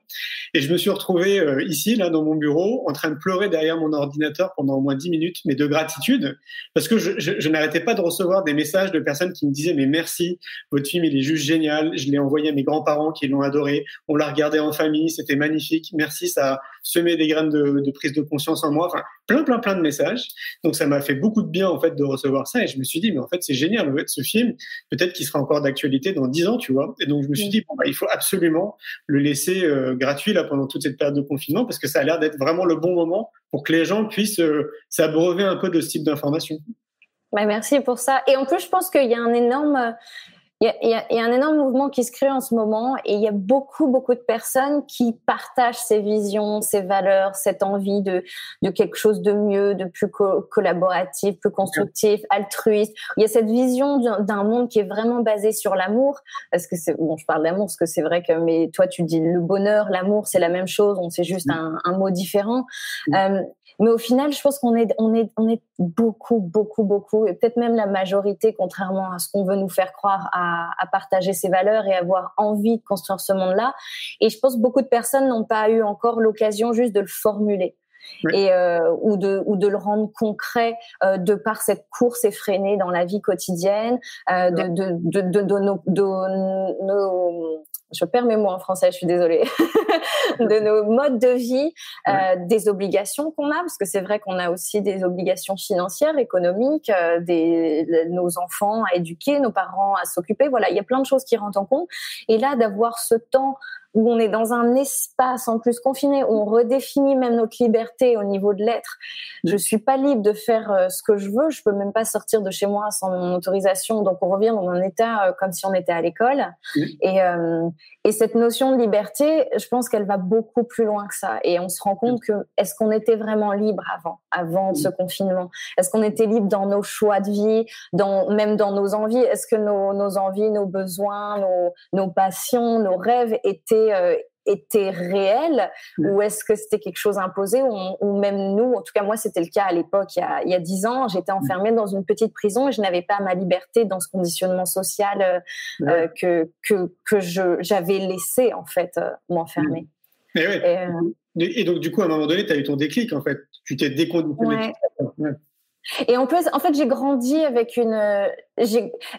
Speaker 1: Et je me suis retrouvé euh, ici, là, dans mon bureau, en train de pleurer derrière mon ordinateur pendant au moins 10 minutes, mais de gratitude, parce que je, je, je n'arrêtais pas de recevoir des messages de personnes qui me disaient, mais merci, votre film, il est juste génial. Je l'ai envoyé à mes grands-parents qui l'ont adoré. On l'a regardé en famille, c'était magnifique. Merci, ça a semé des graines de, de, prise de conscience en moi. Enfin, plein, plein, plein de messages. Donc, ça m'a fait beaucoup de bien, en fait, de recevoir ça. Et je me suis dit, mais en fait, c'est génial. En fait, ce film, peut-être qu'il sera encore d'actualité dans dix ans, tu vois. Et donc, je me suis dit, bon, bah, il faut absolument le laisser euh, gratuit, là, pendant toute cette période de confinement, parce que ça a l'air d'être vraiment le bon moment pour que les gens puissent euh, s'abreuver un peu de ce type d'information.
Speaker 2: Bah, merci pour ça. Et en plus, je pense qu'il y a un énorme, il y, a, il y, a, un énorme mouvement qui se crée en ce moment et il y a beaucoup, beaucoup de personnes qui partagent ces visions, ces valeurs, cette envie de, de quelque chose de mieux, de plus co collaboratif, plus constructif, altruiste. Il y a cette vision d'un monde qui est vraiment basé sur l'amour. Parce que c'est, bon, je parle d'amour parce que c'est vrai que, mais toi, tu dis le bonheur, l'amour, c'est la même chose. On sait juste un, un mot différent. Euh, mais au final, je pense qu'on est, on est, on est beaucoup, beaucoup, beaucoup, et peut-être même la majorité, contrairement à ce qu'on veut nous faire croire, à, à, partager ces valeurs et avoir envie de construire ce monde-là. Et je pense que beaucoup de personnes n'ont pas eu encore l'occasion juste de le formuler. Oui. et euh, ou de ou de le rendre concret euh, de par cette course effrénée dans la vie quotidienne euh, de, de, de, de, de, nos, de nos je perds mes mots en français, je suis désolée, de nos modes de vie, euh, des obligations qu'on a, parce que c'est vrai qu'on a aussi des obligations financières, économiques, euh, des, nos enfants à éduquer, nos parents à s'occuper. Voilà, il y a plein de choses qui rentrent en compte. Et là, d'avoir ce temps où on est dans un espace en plus confiné, où on redéfinit même notre liberté au niveau de l'être. Je suis pas libre de faire euh, ce que je veux, je peux même pas sortir de chez moi sans mon autorisation, donc on revient dans un état euh, comme si on était à l'école. Et, euh, et cette notion de liberté, je pense qu'elle va beaucoup plus loin que ça. Et on se rend compte que est-ce qu'on était vraiment libre avant, avant ce confinement? Est-ce qu'on était libre dans nos choix de vie, dans, même dans nos envies? Est-ce que nos, nos envies, nos besoins, nos, nos passions, nos rêves étaient euh, était réel mm. ou est-ce que c'était quelque chose imposé ou, même nous, en tout cas moi c'était le cas à l'époque il y a dix ans, j'étais enfermée dans une petite prison et je n'avais pas ma liberté dans ce conditionnement social euh, euh, que que que je j'avais laissé en fait m'enfermer.
Speaker 1: Mm. Et, donc du coup à un moment donné tu as eu ton déclic en fait, tu t'es déconditionné.
Speaker 2: Et en plus, en fait, j'ai grandi avec une.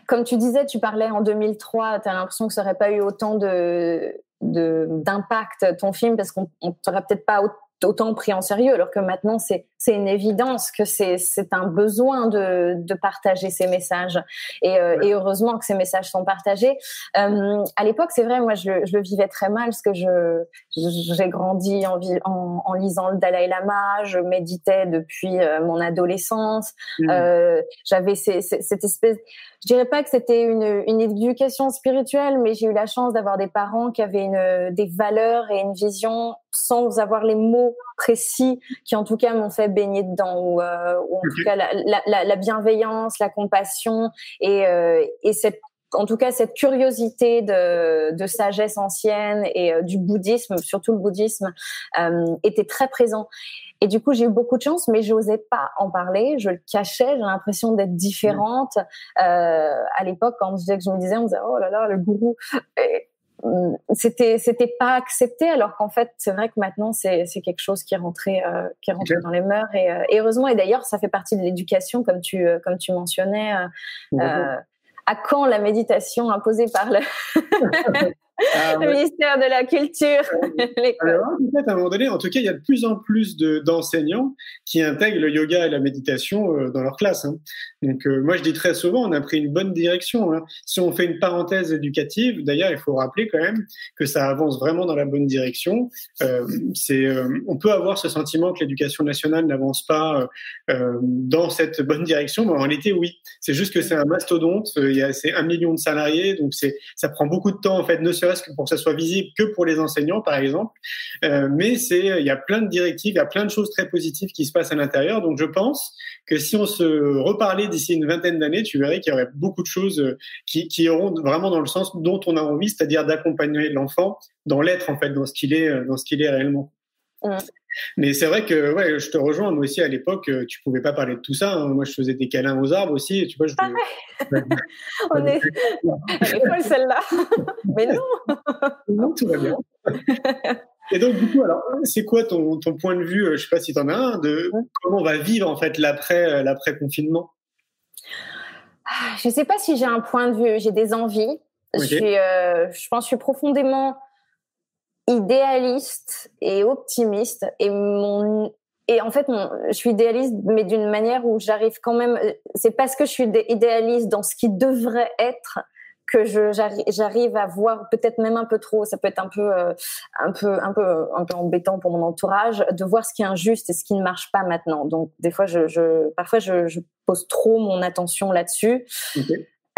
Speaker 2: Comme tu disais, tu parlais en 2003, tu as l'impression que ça n'aurait pas eu autant de, d'impact ton film parce qu'on ne t'aurait peut-être pas autant pris en sérieux, alors que maintenant c'est c'est une évidence que c'est c'est un besoin de de partager ces messages et, euh, et heureusement que ces messages sont partagés. Euh, à l'époque, c'est vrai, moi je, je, le vivais très mal parce que je j'ai grandi en, en, en lisant le Dalai Lama, je méditais depuis euh, mon adolescence, mmh. euh, j'avais cette espèce je dirais pas que c'était une, une éducation spirituelle, mais j'ai eu la chance d'avoir des parents qui avaient une, des valeurs et une vision sans avoir les mots précis qui en tout cas m'ont fait baigner dedans ou, euh, ou en tout cas la, la, la, bienveillance, la compassion et, euh, et cette en tout cas cette curiosité de, de sagesse ancienne et euh, du bouddhisme, surtout le bouddhisme, euh, était très présent. Et du coup, j'ai eu beaucoup de chance, mais j'osais pas en parler. Je le cachais. J'ai l'impression d'être différente. Euh, à l'époque, quand je, je me disais, on disait, oh là là, le gourou. Mm, c'était c'était pas accepté alors qu'en fait c'est vrai que maintenant c'est c'est quelque chose qui est rentré euh, qui est rentré dans les mœurs et, euh, et heureusement et d'ailleurs ça fait partie de l'éducation comme tu euh, comme tu mentionnais à quand la méditation imposée par le Ah, le ministère de la Culture.
Speaker 1: Alors, en fait, à un moment donné, en tout cas, il y a de plus en plus d'enseignants qui intègrent le yoga et la méditation euh, dans leur classe. Hein. Donc, euh, moi, je dis très souvent, on a pris une bonne direction. Hein. Si on fait une parenthèse éducative, d'ailleurs, il faut rappeler quand même que ça avance vraiment dans la bonne direction. Euh, c'est, on peut avoir ce sentiment que l'éducation nationale n'avance pas dans cette bonne direction, mais en réalité, oui. C'est juste que c'est un mastodonte. Il y a, c'est un million de salariés, donc c'est, ça prend beaucoup de temps en fait, ne pour que ça soit visible que pour les enseignants, par exemple. Euh, mais c'est, il y a plein de directives, il y a plein de choses très positives qui se passent à l'intérieur. Donc, je pense que si on se reparlait d'ici une vingtaine d'années, tu verrais qu'il y aurait beaucoup de choses euh, qui, auront vraiment dans le sens dont on a envie, c'est-à-dire d'accompagner l'enfant dans l'être, en fait, dans ce qu'il est, euh, dans ce qu'il est réellement. Mais c'est vrai que ouais, je te rejoins. Moi aussi, à l'époque, euh, tu pouvais pas parler de tout ça. Hein. Moi, je faisais des câlins aux arbres aussi. Et tu vois, je.
Speaker 2: On est. Elle est folle celle-là. Mais non.
Speaker 1: non, tout va bien. Et donc, du coup, alors, c'est quoi ton, ton point de vue, euh, je sais pas si tu en as un, de comment on va vivre en fait euh, l'après confinement
Speaker 2: ah, Je sais pas si j'ai un point de vue. J'ai des envies. Je suis, je pense, je suis profondément idéaliste et optimiste. Et mon et en fait je suis idéaliste mais d'une manière où j'arrive quand même c'est parce que je suis idéaliste dans ce qui devrait être que je j'arrive à voir peut-être même un peu trop. Ça peut être un peu euh, un peu un peu un peu embêtant pour mon entourage de voir ce qui est injuste et ce qui ne marche pas maintenant. Donc des fois je, je parfois je, je pose trop mon attention là-dessus.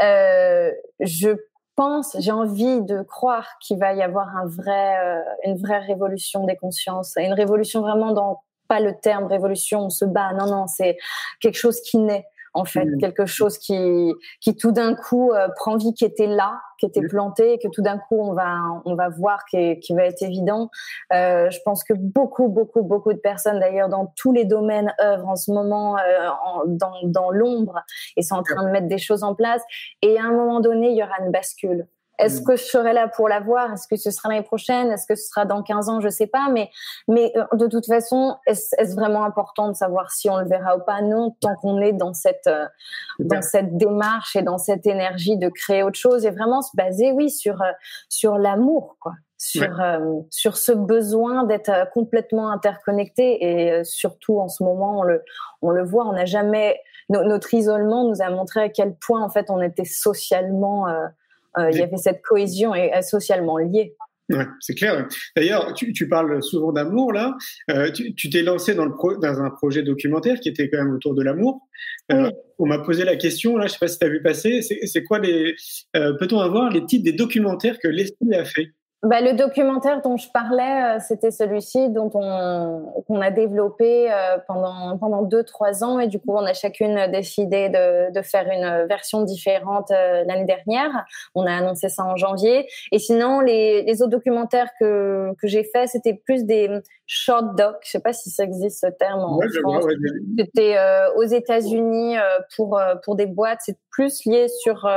Speaker 2: Euh, je pense, j'ai envie de croire qu'il va y avoir un vrai, euh, une vraie révolution des consciences, une révolution vraiment dans pas le terme révolution, on se bat, non non, c'est quelque chose qui naît en fait, mmh. quelque chose qui, qui tout d'un coup euh, prend vie, qui était là, qui était mmh. planté, et que tout d'un coup on va, on va voir qui, qui va être évident. Euh, je pense que beaucoup, beaucoup, beaucoup de personnes, d'ailleurs, dans tous les domaines, œuvrent en ce moment euh, en, dans, dans l'ombre et sont en train de mettre des choses en place. Et à un moment donné, il y aura une bascule. Est-ce que je serai là pour la voir? Est-ce que ce sera l'année prochaine? Est-ce que ce sera dans 15 ans? Je sais pas. Mais, mais euh, de toute façon, est-ce vraiment important de savoir si on le verra ou pas? Non, tant qu'on est dans cette, euh, dans cette démarche et dans cette énergie de créer autre chose et vraiment se baser, oui, sur, euh, sur l'amour, quoi. Sur, sur ce besoin d'être complètement interconnecté et surtout en ce moment on le on le voit on n'a jamais notre isolement nous a montré à quel point en fait on était socialement euh, il y avait cette cohésion et socialement liée.
Speaker 1: Ouais, c'est clair. D'ailleurs, tu, tu, parles souvent d'amour là. Euh, tu t'es lancé dans, le dans un projet documentaire qui était quand même autour de l'amour. Euh, on m'a posé la question là, je sais pas si tu as vu passer. C'est quoi les euh, Peut-on avoir les titres des documentaires que l'esprit a fait?
Speaker 2: Bah, le documentaire dont je parlais, euh, c'était celui-ci dont on qu'on a développé euh, pendant pendant deux trois ans et du coup on a chacune décidé de, de faire une version différente euh, l'année dernière. On a annoncé ça en janvier et sinon les, les autres documentaires que que j'ai fait c'était plus des short docs. Je sais pas si ça existe ce terme en France. C'était aux États-Unis pour pour des boîtes. C'est plus lié sur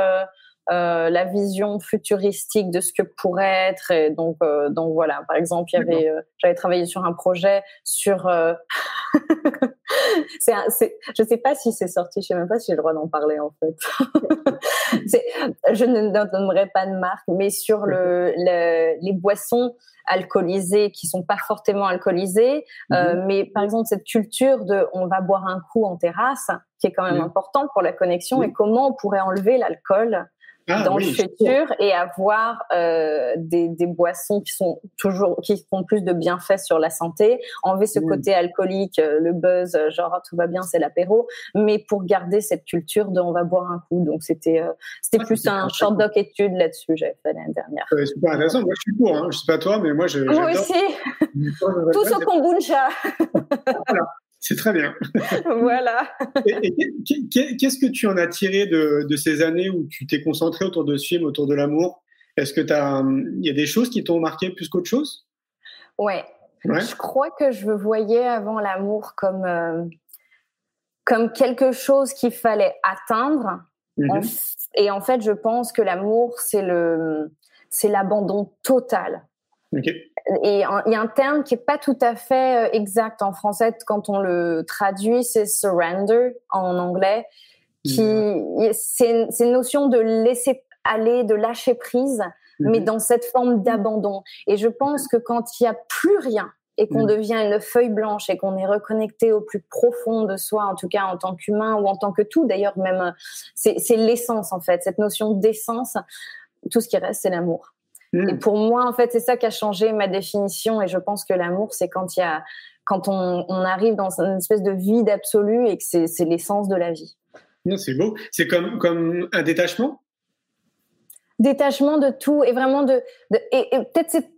Speaker 2: euh, la vision futuristique de ce que pourrait être. Et donc, euh, donc voilà. Par exemple, il y avait, euh, j'avais travaillé sur un projet sur. c'est, c'est, je sais pas si c'est sorti. Je sais même pas si j'ai le droit d'en parler en fait. c'est, je ne donnerai pas de marque, mais sur le, les boissons alcoolisées qui sont pas fortement alcoolisées, mhm. mais par exemple cette culture de on va boire un coup en terrasse, qui est quand même important pour la connexion, et comment on pourrait enlever l'alcool ah dans le futur et avoir euh, des, des, boissons qui sont toujours qui font plus de bienfaits sur la santé, enlever ce côté alcoolique, euh, le buzz, euh, genre tout va bien, c'est l'apéro, mais pour garder cette culture de on va boire un coup. Donc c'était euh, c'était plus un short doc étude là-dessus j'avais fait l'année dernière.
Speaker 1: C'est super intéressant. Moi je suis pour, hein. je sais pas toi, mais moi je.
Speaker 2: Moi aussi. Tout ce kombucha.
Speaker 1: voilà. C'est très bien.
Speaker 2: voilà.
Speaker 1: Qu'est-ce que tu en as tiré de, de ces années où tu t'es concentré autour de ce film, autour de l'amour? Est-ce que il y a des choses qui t'ont marqué plus qu'autre chose?
Speaker 2: Ouais. Je crois que je voyais avant l'amour comme euh, comme quelque chose qu'il fallait atteindre. Mhm. et en fait, je pense que l'amour, c'est le c'est l'abandon total. Okay et il y a un terme qui est pas tout à fait euh, exact en français quand on le traduit, c'est surrender en anglais, qui mm. c'est une, notion de laisser aller, de lâcher prise, mais mm-hmm. dans cette forme d'abandon. Et je pense que quand il y a plus rien et qu'on mm. devient une feuille blanche et qu'on est reconnecté au plus profond de soi, en tout cas en tant qu'humain ou en tant que tout, d'ailleurs même, c'est l'essence en fait, cette notion d'essence. Tout ce qui reste, c'est l'amour. Et hmm. pour moi, en fait, c'est ça qui a changé ma définition. Et je pense que l'amour, c'est quand il y a, quand on, on, arrive dans une espèce de vide absolu et que c'est l'essence de la vie.
Speaker 1: C'est beau. C'est comme, comme un détachement?
Speaker 2: Détachement de tout et vraiment de. de et, peut-être c'est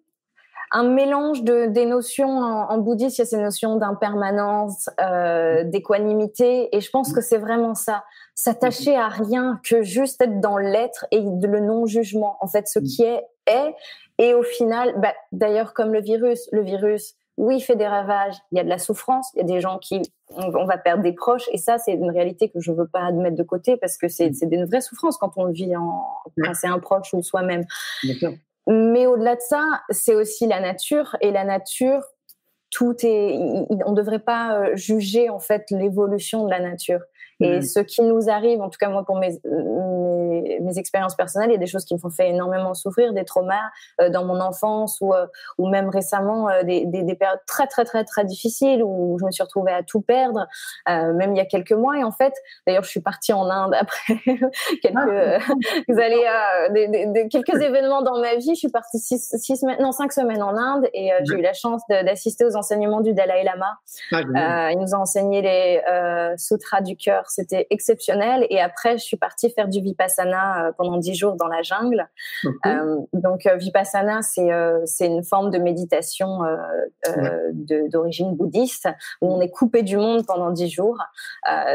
Speaker 2: un mélange de des notions en, en bouddhisme, il y a ces notions d'impermanence, euh, d'équanimité, et je pense hmm. que c'est vraiment ça, s'attacher à rien que juste être dans l'être et le non jugement. En fait, ce hmm. qui est est. Et au final, bah, d'ailleurs, comme le virus, le virus, oui, fait des ravages, il y a de la souffrance, il y a des gens qui, on, va perdre des proches, et ça, c'est une réalité que je veux pas admettre de côté parce que c'est, c'est une vraie souffrance quand on vit en, quand c'est un proche ou soi-même. Mais au-delà de ça, c'est aussi la nature, et la nature, tout est, on ne devrait pas euh, juger en fait l'évolution de la nature. Et mm. ce qui nous arrive, en tout cas moi pour mes, mes, expériences personnelles, il y a des choses qui me font fait énormément souffrir, des traumas euh, dans mon enfance ou, euh, ou même récemment euh, des, des, des, périodes très très très très difficiles où je me suis retrouvée à tout perdre, même il y a quelques mois. Et en fait, d'ailleurs, je suis partie en Inde après quelques, ah, vous allez, des, quelques événements dans ma vie. Je suis partie six, six semaines, non cinq semaines en Inde et j'ai eu la chance d'assister aux enseignements du Dalai Lama. Ah, il nous a enseigné les sutras du cœur c'était exceptionnel. Et après, je suis partie faire du vipassana euh, pendant dix jours dans la jungle. Euh, donc, euh, vipassana, c'est c'est une forme de méditation d'origine bouddhiste où on est coupé du monde pendant dix jours.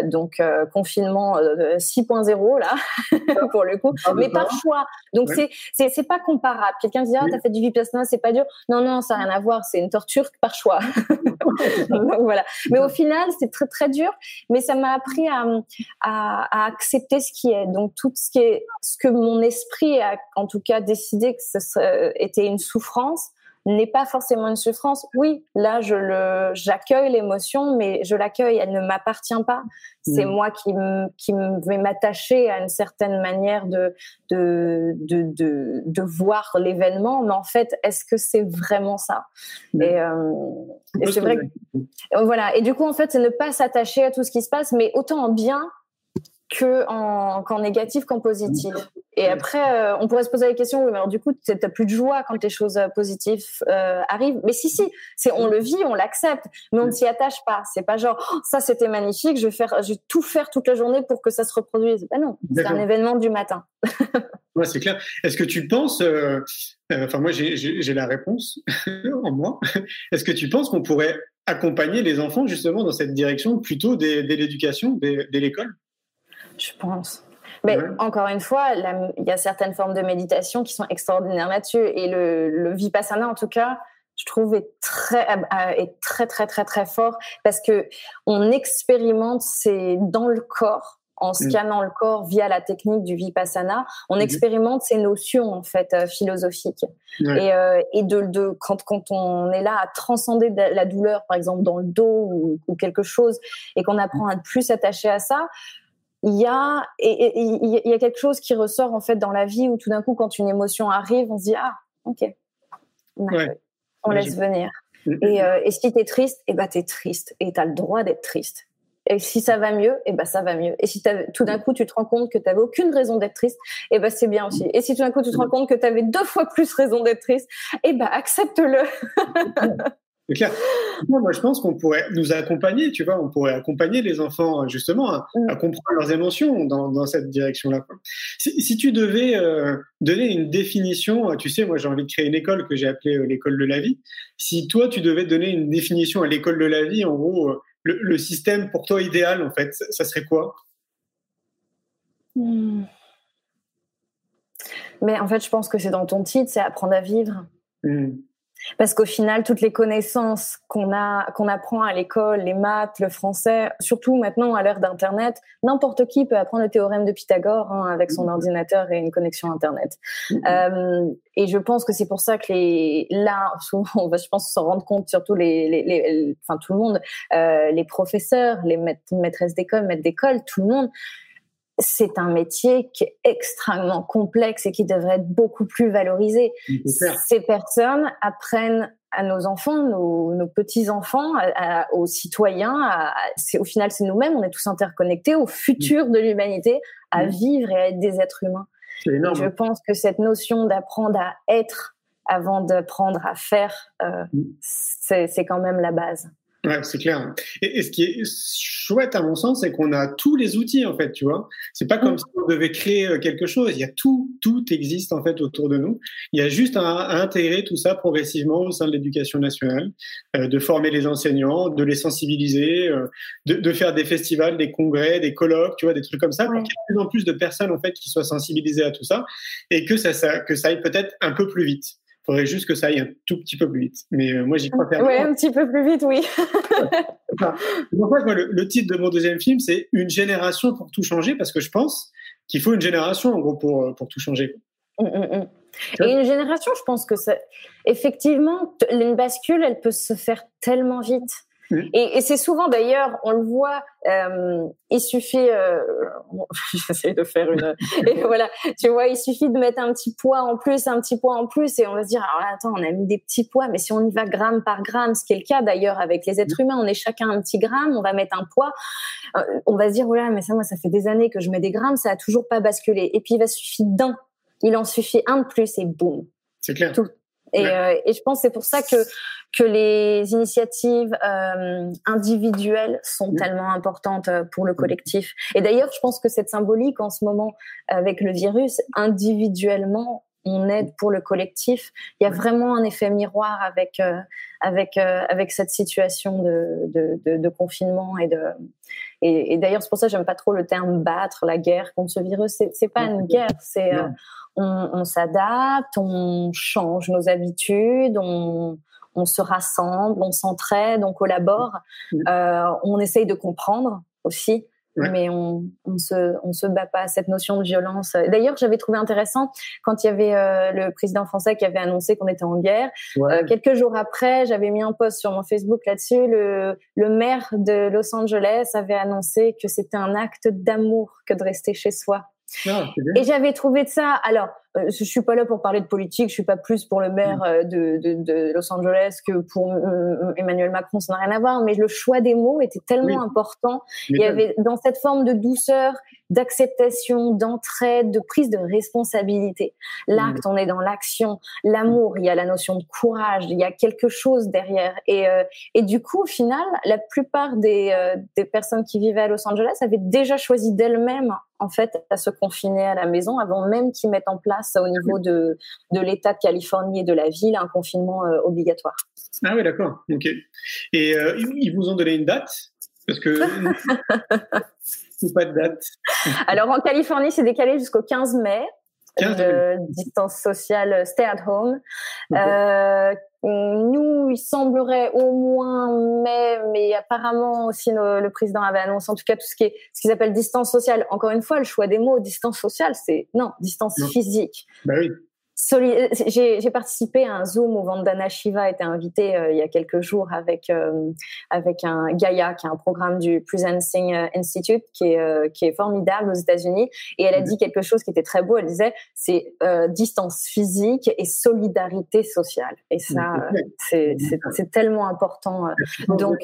Speaker 2: donc, confinement 6.0 là, pour le coup, ah, mais par choix. Donc, c'est c'est pas comparable. Quelqu'un dit ah t'as fait du vipassana, c'est pas dur. Non non, ça n'a rien à voir. C'est une torture par choix. Voilà. Mais au final, c'est très très dur. Mais ça m'a appris à, à, à, accepter ce qui est. Donc tout ce qui est, ce que mon esprit a en tout cas décidé que ce serait, était une souffrance, n'est pas forcément une souffrance. Oui, là, je le, j'accueille l'émotion, mais je l'accueille. Elle ne m'appartient pas. C'est mm. moi qui, qui vais m'attacher à une certaine manière de, de, de, de, de voir l'événement. Mais en fait, est-ce que c'est vraiment ça? Mm. Et, euh, et c'est vrai que, voilà. Et du coup, en fait, c'est ne pas s'attacher à tout ce qui se passe, mais autant en bien que en, qu'en négatif qu'en positif. Et après, euh, on pourrait se poser la question, oui, mais alors du coup, tu n'as plus de joie quand les choses euh, positives euh, arrivent. Mais si, si, c'est on le vit, on l'accepte, mais on ne s'y attache pas. C'est pas genre, oh, ça c'était magnifique, je vais faire, je vais tout faire toute la journée pour que ça se reproduise. Ben non, c'est un événement du matin.
Speaker 1: ouais, c'est clair. Est-ce que tu penses, enfin moi j'ai la réponse en moi. Est-ce que tu penses qu'on pourrait accompagner les enfants justement dans cette direction plutôt dès, dès l'éducation, dès, dès l'école?
Speaker 2: Je pense. Mais encore une fois, il y a certaines formes de méditation qui sont extraordinaires là-dessus. Et le, le vipassana, en tout cas, je trouve est très, euh, est très, très, très, très fort parce que on expérimente, c'est dans le corps, en mm. scannant le corps via la technique du vipassana, on mm-hmm. expérimente ces notions en fait euh, philosophiques et, euh, et de, de quand, quand on est là à transcender la douleur, par exemple dans le dos ou, ou quelque chose, et qu'on apprend à ne plus s'attacher à ça, il y a et, il y a quelque chose qui ressort en fait dans la vie où tout d'un coup quand une émotion arrive on se dit ah ok. On, laisse venir. Mm-hmm. et, euh, et si t'es triste et eh ben t'es triste. Et t'as le droit d'être triste. Et si ça va mieux et eh ben ça va mieux. Et si tout d'un coup tu te rends compte que t'avais aucune raison d'être triste et eh ben c'est bien aussi. Et si tout d'un coup tu te rends compte que t'avais deux fois plus raison d'être triste et ben accepte-le
Speaker 1: C'est clair. Moi, je pense qu'on pourrait nous accompagner, tu vois, on pourrait accompagner les enfants justement à, mm. comprendre leurs émotions dans, dans cette direction-là. Si, si, tu devais euh, donner une définition, tu sais, moi j'ai envie de créer une école que j'ai appelée euh, l'école de la vie. Si toi, tu devais donner une définition à l'école de la vie, en gros, euh, le, le, système pour toi idéal, en fait, ça serait quoi?
Speaker 2: Hmm. Mais en fait, je pense que c'est dans ton titre, c'est apprendre à vivre. Hmm. Parce qu'au final, toutes les connaissances qu'on a, qu'on apprend à l'école, les maths, le français, surtout maintenant à l'ère d'Internet, n'importe qui peut apprendre le théorème de Pythagore hein, avec son ordinateur et une connexion Internet. Euh, et je pense que c'est pour ça que les, là, souvent, on va, je pense, s'en rendre compte, surtout les, les, les, enfin tout le monde, euh, les professeurs, les maîtresses d'école, maîtres d'école, tout le monde c'est un métier qui est extrêmement complexe et qui devrait être beaucoup plus valorisé. Ces personnes apprennent à nos enfants, nos, nos petits-enfants, aux citoyens, à, au final c'est nous-mêmes, on est tous interconnectés au futur de l'humanité, à vivre et à être des êtres humains. Je pense que cette notion d'apprendre à être avant d'apprendre à faire, euh, c'est quand même la base.
Speaker 1: Ouais, c'est clair. Et, ce qui est chouette à mon sens, c'est qu'on a tous les outils en fait, tu vois. C'est pas comme mm. si on devait créer euh, quelque chose. Il y a tout, tout existe en fait autour de nous. Il y a juste à, intégrer tout ça progressivement au sein de l'éducation nationale, euh, de former les enseignants, de les sensibiliser, euh, de, de, faire des festivals, des congrès, des colloques, tu vois, des trucs comme ça, pour qu'il y ait de plus en plus de personnes en fait qui soient sensibilisées à tout ça et que ça, ça que ça aille peut-être un peu plus vite faudrait juste que ça aille un tout petit peu plus vite. Mais euh, moi, j'y crois
Speaker 2: Oui, un petit peu plus vite, oui.
Speaker 1: enfin, moi, le, le, titre de mon deuxième film, c'est Une génération pour tout changer, parce que je pense qu'il faut une génération, en gros, pour, euh, pour tout changer.
Speaker 2: Mmh, mmh, mmh. Et une génération, je pense que c'est effectivement, une bascule, elle peut se faire tellement vite. Et, et c'est souvent d'ailleurs, on le voit, euh, il suffit, euh, j'essaie de faire une, et voilà, tu vois, il suffit de mettre un petit poids en plus, un petit poids en plus, et on va se dire, alors attends, on a mis des petits poids, mais si on y va gramme par gramme, ce qui est le cas d'ailleurs avec les êtres mm. humains, on est chacun un petit gramme, on va mettre un poids, euh, on va se dire, voilà, mais ça, moi, ça fait des années que je mets des grammes, ça a toujours pas basculé. Et puis il va suffire d'un, il en suffit un de plus et boum.
Speaker 1: C'est clair.
Speaker 2: Tout, et, euh, et, je pense c'est pour ça que que les initiatives euh, individuelles sont tellement importantes euh, pour le collectif. Et d'ailleurs, je pense que cette symbolique en ce moment avec le virus, individuellement, on aide pour le collectif. Il y a vraiment un effet miroir avec euh, avec euh, avec cette situation de, de, de, de confinement et de et, et d'ailleurs c'est pour ça que j'aime pas trop le terme battre la guerre contre ce virus. C'est pas une guerre, c'est on, on s'adapte, on change nos habitudes, on, on se rassemble, on s'entraide, on collabore, euh, on essaye de comprendre aussi. Mais on, on se, on se bat pas à cette notion de violence. D'ailleurs, j'avais trouvé intéressant quand il y avait euh, le président français qui avait annoncé qu'on était en guerre. Euh, quelques jours après, j'avais mis un post sur mon Facebook là-dessus. Le, le maire de Los Angeles avait annoncé que c'était un acte d'amour que de rester chez soi. Ah, et j'avais trouvé de ça. Alors, euh, je suis pas là pour parler de politique. Je suis pas plus pour le maire mm. euh, de, de, de Los Angeles que pour euh, Emmanuel Macron. Ça n'a rien à voir. Mais le choix des mots était tellement important. Il y avait dans cette forme de douceur, d'acceptation, d'entraide, de prise de responsabilité. L'acte, mm. on est dans l'action. L'amour, il y a la notion de courage. Il y a quelque chose derrière. Et, et du coup, au final, la plupart des, des personnes qui vivaient à Los Angeles avaient déjà choisi d'elles-mêmes en fait à se confiner à la maison avant même qu'ils mettent en place au niveau de, de l'État de Californie et de la ville un confinement euh, obligatoire.
Speaker 1: Ah oui, d'accord. Ok. Et euh, ils vous ont donné une date? Parce que. ou pas de date?
Speaker 2: Alors en Californie, c'est décalé jusqu'au 15 mai. 15 euh, distance sociale, stay at home. Nous, il semblerait au moins mai, mais apparemment aussi le président avait annoncé en tout cas tout ce qui est ce qu'ils appellent distance sociale. Encore une fois, le choix des mots, distance sociale, c'est non, distance physique.
Speaker 1: Oui.
Speaker 2: Euh, j'ai participé à un Zoom où Vandana Shiva était invité euh, il y a quelques jours avec euh, avec un Gaia, qui est un programme du Presencing Institute, qui est qui est formidable aux États-Unis. Et elle a dit quelque chose qui était très beau. Elle disait c'est distance physique et solidarité sociale. Et ça, c'est c'est tellement important. Donc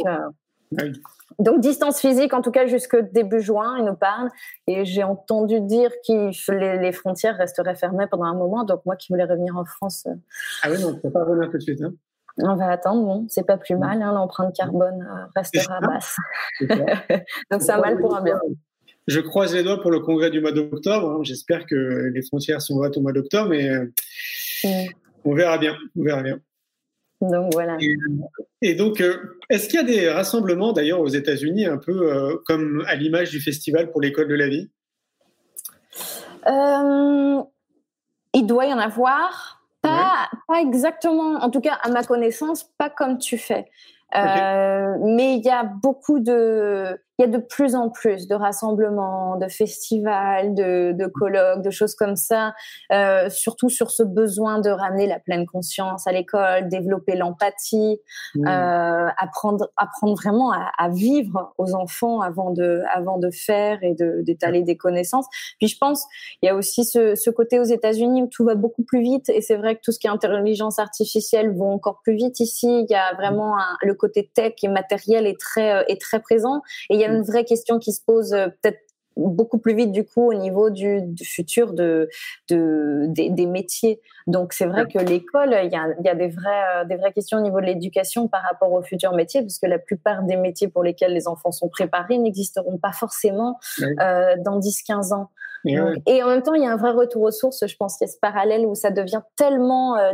Speaker 2: donc distance physique, en tout cas jusque début juin, il nous parle. Et j'ai entendu dire que les, les, frontières resteraient fermées pendant un moment. Donc moi qui voulais revenir en France. Euh,
Speaker 1: ah oui, non, on ne peut pas revenir tout de suite. Hein.
Speaker 2: On va attendre, bon, c'est pas plus mal. Hein, L'empreinte carbone euh, restera basse. donc c'est un mal pour un bien.
Speaker 1: Je croise les doigts pour le congrès du mois d'octobre. Hein. J'espère que les frontières sont ouvertes au mois d'octobre, mais euh, mm. on verra bien. On verra bien.
Speaker 2: Donc voilà.
Speaker 1: Et, donc, euh, est-ce qu'il y a des rassemblements d'ailleurs aux États-Unis, un peu euh, comme à l'image du festival pour l'école de la vie?
Speaker 2: Euh, Il doit y en avoir. Pas, pas exactement, en tout cas à ma connaissance, pas comme tu fais. mais il y a beaucoup de, il y a de plus en plus de rassemblements, de festivals, de, de colloques, de choses comme ça, euh, surtout sur ce besoin de ramener la pleine conscience à l'école, développer l'empathie, mmh. euh, apprendre, apprendre vraiment à, à, vivre aux enfants avant de, avant de faire et d'étaler des connaissances. Puis je pense, il y a aussi ce, ce côté aux États-Unis où tout va beaucoup plus vite et c'est vrai que tout ce qui est intelligence artificielle va encore plus vite ici. Il y a vraiment un, le côté tech et matériel est très, euh, est très présent et il a une vraie question qui se pose euh, peut-être beaucoup plus vite du coup au niveau du, futur de des, métiers. Donc c'est vrai que l'école, il y a, y a des vraies euh, des vraies questions au niveau de l'éducation par rapport aux futurs métiers, parce que la plupart des métiers pour lesquels les enfants sont préparés n'existeront pas forcément euh, dans 10-15 ans. Et, en même temps, il y a un vrai retour aux sources. Je pense qu'il y a ce parallèle où ça devient tellement euh,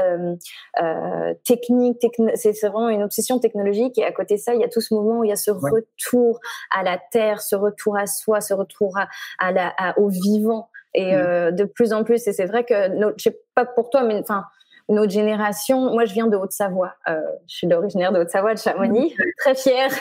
Speaker 2: euh, euh technique. c'est vraiment une obsession technologique. Et à côté de ça, il y a tout ce moment où il y a ce retour à la terre, ce retour à soi, ce retour à, à la, au vivant. Et mm. de plus en plus, et c'est vrai que, sais pas pour toi, mais enfin, notre génération, moi je viens de Haute-Savoie, euh, je suis originaire de Haute-Savoie, de Chamonix, très fière.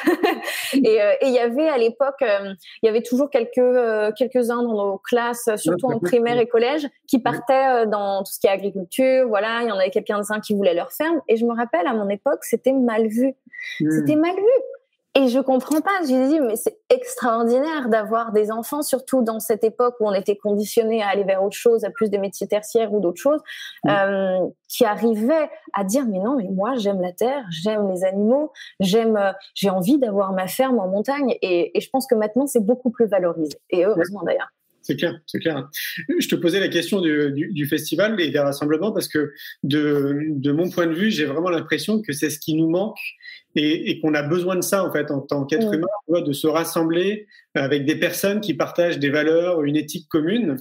Speaker 2: Euh, et il y avait à l'époque, euh, il y avait toujours quelques euh, quelques uns dans nos classes, surtout en primaire et collège, qui partaient dans tout ce qui est agriculture. Voilà, il y en avait quelques-uns qui voulaient leur ferme. Et je me rappelle à mon époque, c'était mal vu. Hmm. C'était mal vu et je comprends pas. Je dis, mais c'est extraordinaire d'avoir des enfants, surtout dans cette époque où on était conditionné à aller vers autre chose, à plus des métiers tertiaires ou d'autres choses, euh, qui arrivaient à dire, mais non, mais moi, j'aime la terre, j'aime les animaux, j'aime, euh, j'ai envie d'avoir ma ferme en montagne. Et, et je pense que maintenant, c'est beaucoup plus valorisé. Et heureusement d'ailleurs.
Speaker 1: C'est clair, c'est clair. Je te posais la question du, du, du, festival et des rassemblements parce que de, de mon point de vue, j'ai vraiment l'impression que c'est ce qui nous manque et, et qu'on a besoin de ça en fait en tant qu'être
Speaker 2: Mm.
Speaker 1: humain, vois, de se rassembler avec des personnes qui partagent des valeurs, une éthique commune.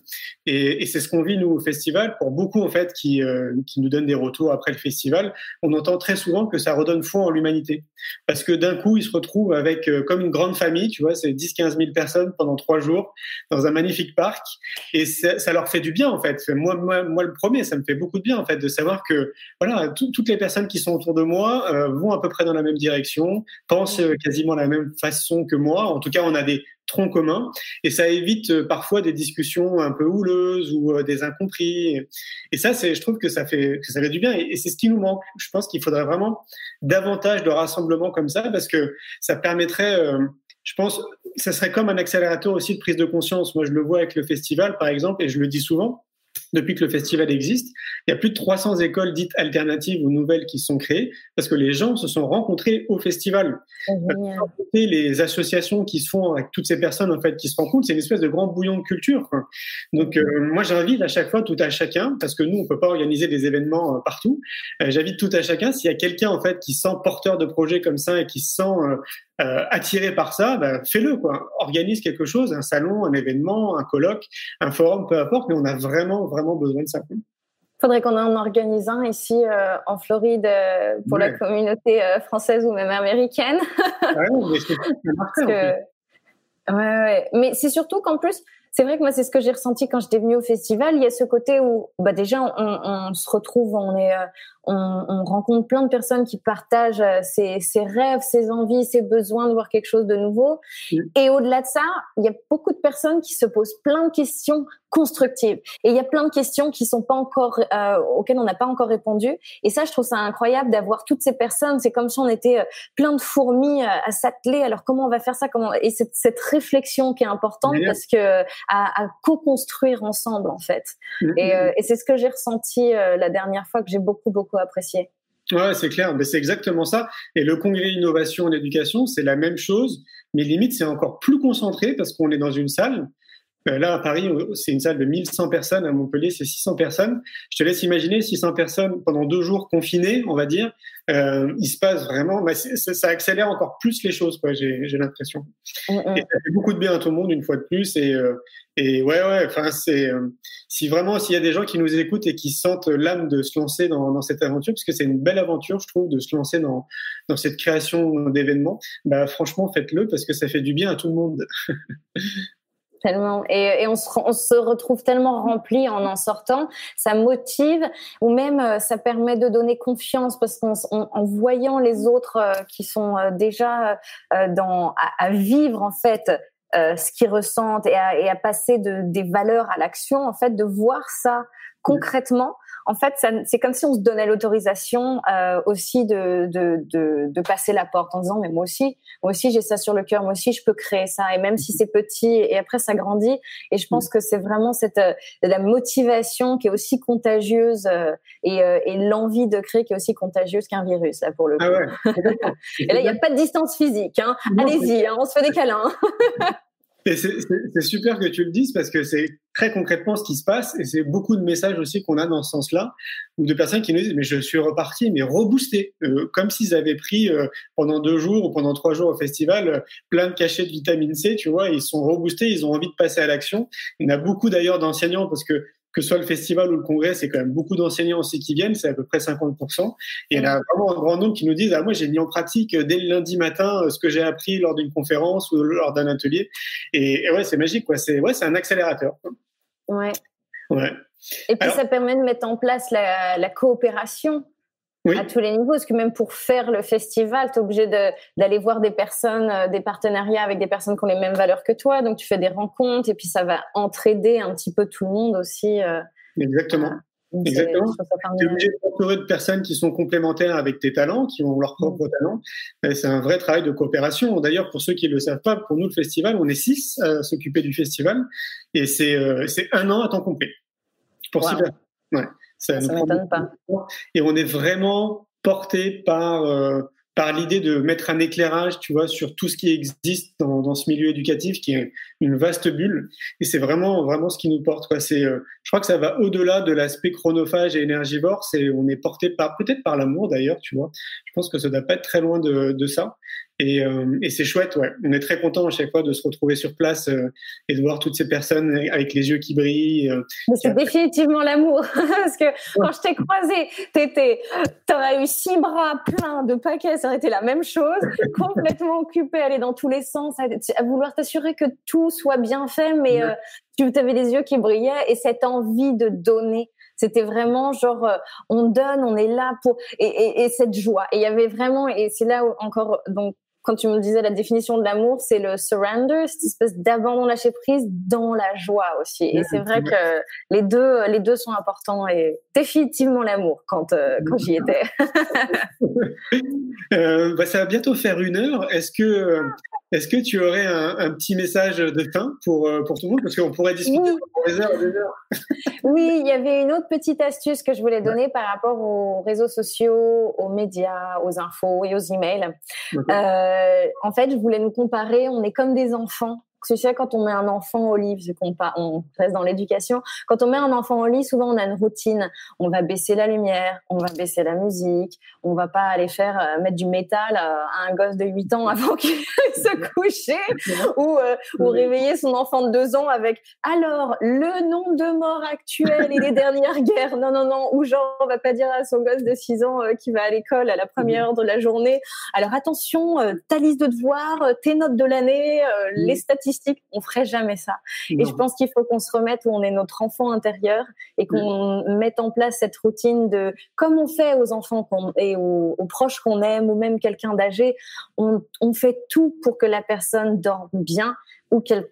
Speaker 1: Et, et c'est ce qu'on vit nous au festival. Pour beaucoup en fait qui euh, qui nous donnent des retours après le festival, on entend très souvent que ça redonne foi en l'humanité parce que d'un coup ils se retrouvent avec euh, comme une grande famille, tu vois, c'est 10-15 000 personnes pendant trois jours dans un magnifique parc et ça, ça leur fait du bien en fait. Moi, moi, moi le premier, ça me fait beaucoup de bien en fait de savoir que voilà, tout- toutes les personnes qui sont autour de moi euh, vont à peu près dans la même direction, pensent euh, quasiment la même façon que moi. En tout cas, on a des troncs communs et ça évite euh, parfois des discussions un peu houleuses ou euh, des incompris. Et ça, c'est, je trouve que ça fait que ça fait du bien et, c'est ce qui nous manque. Je pense qu'il faudrait vraiment davantage de rassemblements comme ça parce que ça permettrait je pense, ça serait comme un accélérateur aussi de prise de conscience. Moi, je le vois avec le festival, par exemple, et je le dis souvent. Depuis que le festival existe, il y a plus de 300 écoles dites alternatives ou nouvelles qui sont créées parce que les gens se sont rencontrés au festival. Et les associations qui se font avec toutes ces personnes en fait qui se rencontrent, c'est une espèce de grand bouillon de culture. Quoi. Donc euh, moi j'invite à chaque fois tout à chacun parce que nous on peut pas organiser des événements euh, partout. Euh, j'invite tout à chacun s'il y a quelqu'un en fait qui se sent porteur de projet comme ça et qui se sent euh, attiré par ça, bah, fais-le quoi. Organise quelque chose, un salon, un événement, un colloque, un forum, peu importe, mais on a vraiment vraiment besoin de ça.
Speaker 2: Faudrait qu'on en organise un ici euh, en Floride euh, pour
Speaker 1: Ouais.
Speaker 2: la communauté française ou même américaine.
Speaker 1: Ouais, mais c'est- en fait.
Speaker 2: Ouais, ouais. Mais c'est surtout qu'en plus, c'est vrai que moi, c'est ce que j'ai ressenti quand j'étais venue au festival. Il y a ce côté où, bah, déjà, on, on se retrouve, on est, euh, on, on rencontre plein de personnes qui partagent euh, ses, ses rêves, ses envies, ses besoins de voir quelque chose de nouveau. Et au-delà de ça, il y a beaucoup de personnes qui se posent plein de questions constructives. Et il y a plein de questions qui sont pas encore, euh, auxquelles on n'a pas encore répondu. Et ça, je trouve ça incroyable d'avoir toutes ces personnes. C'est comme si on était euh, plein de fourmis à s'atteler. Alors comment on va faire ça? Comment? Et cette, cette réflexion qui est importante parce que à, à co-construire ensemble en fait. Et, euh, et c'est ce que j'ai ressenti euh, la dernière fois que j'ai beaucoup beaucoup apprécié.
Speaker 1: Ouais, c'est clair, mais c'est exactement ça. Et le congrès innovation en éducation, c'est la même chose, mais limite c'est encore plus concentré parce qu'on est dans une salle. Euh, Là, à Paris, c'est une salle de 1100 personnes. À Montpellier, c'est 600 personnes. Je te laisse imaginer 600 personnes pendant deux jours confinées, on va dire. Euh, il se passe vraiment, bah, ça, ça accélère encore plus les choses, quoi. J'ai l'impression. Et ça fait beaucoup de bien à tout le monde une fois de plus. Et, euh, et ouais, ouais. Enfin, c'est euh, si vraiment s'il y a des gens qui nous écoutent et qui sentent l'âme de se lancer dans, dans cette aventure, parce que c'est une belle aventure, je trouve, de se lancer dans dans cette création d'événements. Bah franchement, faites-le parce que ça fait du bien à tout le monde.
Speaker 2: Et, on, se, retrouve tellement rempli en en sortant. Ça motive ou même euh, ça permet de donner confiance parce qu'en en, en voyant les autres euh, qui sont euh, déjà à, vivre en fait ce qu'ils ressentent et à, passer de, des valeurs à l'action, en fait, de voir ça concrètement, en fait, c'est comme si on se donnait l'autorisation euh, aussi de, de, de, de passer la porte en disant mais moi aussi, moi aussi j'ai ça sur le cœur, moi aussi je peux créer ça et même si c'est petit et après ça grandit et je pense que c'est vraiment cette euh, la motivation qui est aussi contagieuse euh, et, euh, et l'envie de créer qui est aussi contagieuse qu'un virus là pour le coup.
Speaker 1: Ah ouais.
Speaker 2: Et là il n'y a pas de distance physique, hein. Allez-y, hein, on se fait des câlins.
Speaker 1: C'est super que tu le dises parce que c'est très concrètement ce qui se passe et c'est beaucoup de messages aussi qu'on a dans ce sens-là ou de personnes qui nous disent mais je suis reparti mais reboosté euh, comme s'ils avaient pris euh, pendant deux jours ou pendant trois jours au festival euh, plein de cachets de vitamine C tu vois ils sont reboostés ils ont envie de passer à l'action. Il y en a beaucoup d'ailleurs d'enseignants parce que que ce soit le festival ou le congrès, c'est quand même beaucoup d'enseignants aussi qui viennent, c'est à peu près 50%. Et il y a vraiment un grand nombre qui nous disent, ah, moi, j'ai mis en pratique euh, dès le lundi matin euh, ce que j'ai appris lors d'une conférence ou lors d'un atelier. Et, et ouais, c'est magique, quoi. C'est, ouais, c'est un accélérateur.
Speaker 2: Ouais.
Speaker 1: Ouais.
Speaker 2: Et puis
Speaker 1: Alors-
Speaker 2: ça permet de mettre en place la, la coopération
Speaker 1: Oui.
Speaker 2: à tous les niveaux, parce que même pour faire le festival, tu es obligé de- d'aller voir des personnes, euh, des partenariats avec des personnes qui ont les mêmes valeurs que toi, donc tu fais des rencontres, et puis ça va entraider un petit peu tout le monde aussi. euh,
Speaker 1: Exactement. Exactement. Tu es obligé de t'entourer de personnes qui sont complémentaires avec tes talents, qui ont leur propre talent. Et C'est un vrai travail de coopération. D'ailleurs, pour ceux qui ne le savent pas, pour nous, le festival, on est six à s'occuper du festival. Et c'est euh, c'est un an à temps complet. Pour
Speaker 2: Wow.
Speaker 1: six personnes. Ouais. Ça,
Speaker 2: m'étonne
Speaker 1: temps. Et on est vraiment porté par, euh, par l'idée de mettre un éclairage, tu vois, sur tout ce qui existe dans, dans ce milieu éducatif, qui est une vaste bulle. Et c'est vraiment, vraiment ce qui nous porte. Quoi. C'est, euh, je crois que ça va au-delà de l'aspect chronophage et énergivore. C'est, on est porté par, peut-être par l'amour d'ailleurs, tu vois. Je pense que ça doit pas être très loin de, de ça. Et, euh, et c'est chouette, ouais. On est très content à chaque fois de se retrouver sur place euh, et de voir toutes ces personnes avec les yeux qui brillent. Euh,
Speaker 2: Mais c'est définitivement l'amour, parce que quand je t'ai croisé, t'étais, t'aurais eu six bras pleins de paquets, ça aurait été la même chose, complètement occupé, aller dans tous les sens, à, à vouloir t'assurer que tout soit bien fait, mais euh, tu avais les yeux qui brillaient et cette envie de donner. C'était vraiment genre, euh, on donne, on est là pour et, et, et cette joie. Et il y avait vraiment, et c'est là où encore donc quand tu me disais la définition de l'amour, c'est le surrender, cette espèce d'abandon lâcher prise dans la joie aussi. Et c'est vrai que les deux, les deux sont importants et définitivement l'amour quand euh, quand j'y étais.
Speaker 1: euh, bah, ça va bientôt faire une heure. Est-ce que est-ce que tu aurais un, un, petit message de fin pour, euh, pour tout le monde? Parce qu'on pourrait discuter oui. des heures et des heures.
Speaker 2: oui, il y avait une autre petite astuce que je voulais donner par rapport aux réseaux sociaux, aux médias, aux infos et aux emails. Okay. Euh, en fait, je voulais nous comparer. On est comme des enfants tu sais, quand on met un enfant au lit, vu qu'on on reste dans l'éducation, quand on met un enfant au lit, souvent on a une routine. On va baisser la lumière, on va baisser la musique, on va pas aller faire euh, mettre du métal à un gosse de 8 ans avant qu'il se coucher ou, euh, ou réveiller son enfant de 2 ans avec alors le nombre de morts actuels et les dernières guerres? Non, non, non. Ou genre, on va pas dire à son gosse de 6 ans euh, qui va à l'école à la première heure de la journée. Alors attention, euh, ta liste de devoirs, euh, tes notes de l'année, les statistiques on ferait jamais ça. Non. Et je pense qu'il faut qu'on se remette où on est notre enfant intérieur et qu'on mmh. mette en place cette routine de, comme on fait aux enfants et aux, aux, proches qu'on aime ou même quelqu'un d'âgé, on, on fait tout pour que la personne dorme bien ou qu'elle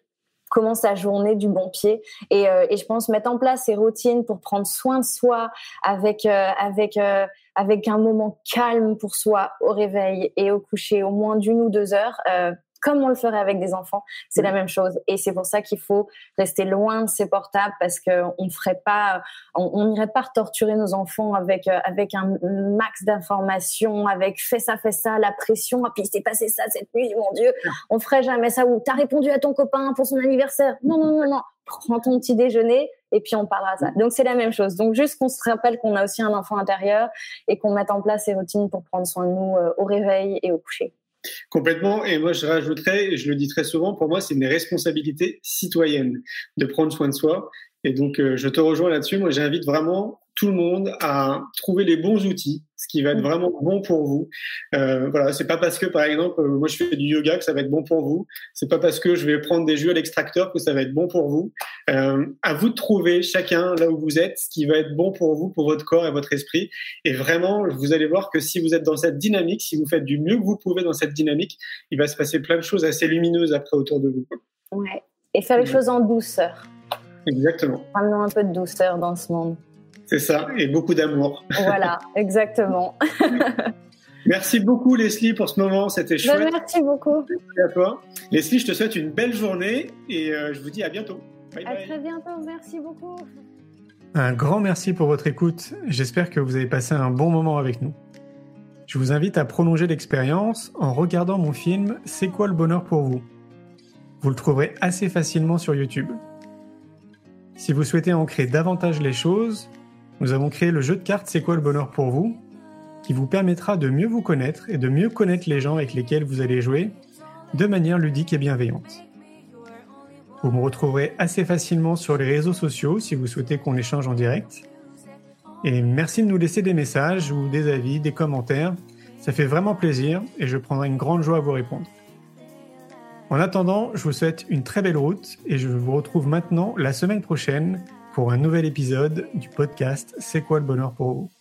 Speaker 2: commence sa journée du bon pied et, euh, et, je pense mettre en place ces routines pour prendre soin de soi avec euh, avec euh, avec un moment calme pour soi au réveil et au coucher au moins d'une ou deux heures comme on le ferait avec des enfants, c'est mmh. la même chose. Et c'est pour ça qu'il faut rester loin de ces portables parce qu'on ne ferait pas, on n'irait pas torturer nos enfants avec avec un max d'informations, avec fais ça, fais ça, la pression. Ah, puis il s'est passé ça cette nuit, mon Dieu. On ferait jamais ça. Ou t'as répondu à ton copain pour son anniversaire. Non, non, non, non. Prends ton petit déjeuner et puis on parlera de ça. Donc c'est la même chose. Donc juste qu'on se rappelle qu'on a aussi un enfant intérieur et qu'on mette en place ces routines pour prendre soin de nous euh, au réveil et au coucher.
Speaker 1: Complètement. Et moi, je rajouterais, et je le dis très souvent, pour moi, c'est une responsabilité citoyenne de prendre soin de soi. Et donc, euh, je te rejoins là-dessus. Moi, j'invite vraiment tout le monde à trouver les bons outils, ce qui va être vraiment bon pour vous. Euh, voilà, c'est pas parce que, par exemple, euh, moi je fais du yoga que ça va être bon pour vous. C'est pas parce que je vais prendre des jus à l'extracteur que ça va être bon pour vous. Euh, à vous de trouver chacun là où vous êtes ce qui va être bon pour vous, pour votre corps et votre esprit. Et vraiment, vous allez voir que si vous êtes dans cette dynamique, si vous faites du mieux que vous pouvez dans cette dynamique, il va se passer plein de choses assez lumineuses après autour de vous.
Speaker 2: Ouais. Et faire les choses en douceur.
Speaker 1: Exactement.
Speaker 2: Ramenons un peu de douceur dans ce monde.
Speaker 1: C'est ça, et beaucoup d'amour.
Speaker 2: Voilà, exactement.
Speaker 1: Merci beaucoup Leslie pour ce moment, c'était chouette.
Speaker 2: Ben, merci beaucoup.
Speaker 1: Merci à toi. Leslie, je te souhaite une belle journée et euh, je vous dis à bientôt.
Speaker 2: Bye à bye. très bientôt, merci beaucoup.
Speaker 3: Un grand merci pour votre écoute. J'espère que vous avez passé un bon moment avec nous. Je vous invite à prolonger l'expérience en regardant mon film C'est quoi le bonheur pour vous? Vous le trouverez assez facilement sur YouTube. Si vous souhaitez ancrer davantage les choses, nous avons créé le jeu de cartes C'est quoi le bonheur pour vous qui vous permettra de mieux vous connaître et de mieux connaître les gens avec lesquels vous allez jouer de manière ludique et bienveillante. Vous me retrouverez assez facilement sur les réseaux sociaux si vous souhaitez qu'on échange en direct. Et merci de nous laisser des messages ou des avis, des commentaires. Ça fait vraiment plaisir et je prendrai une grande joie à vous répondre. En attendant, je vous souhaite une très belle route et je vous retrouve maintenant la semaine prochaine pour un nouvel épisode du podcast C'est quoi le bonheur pour vous?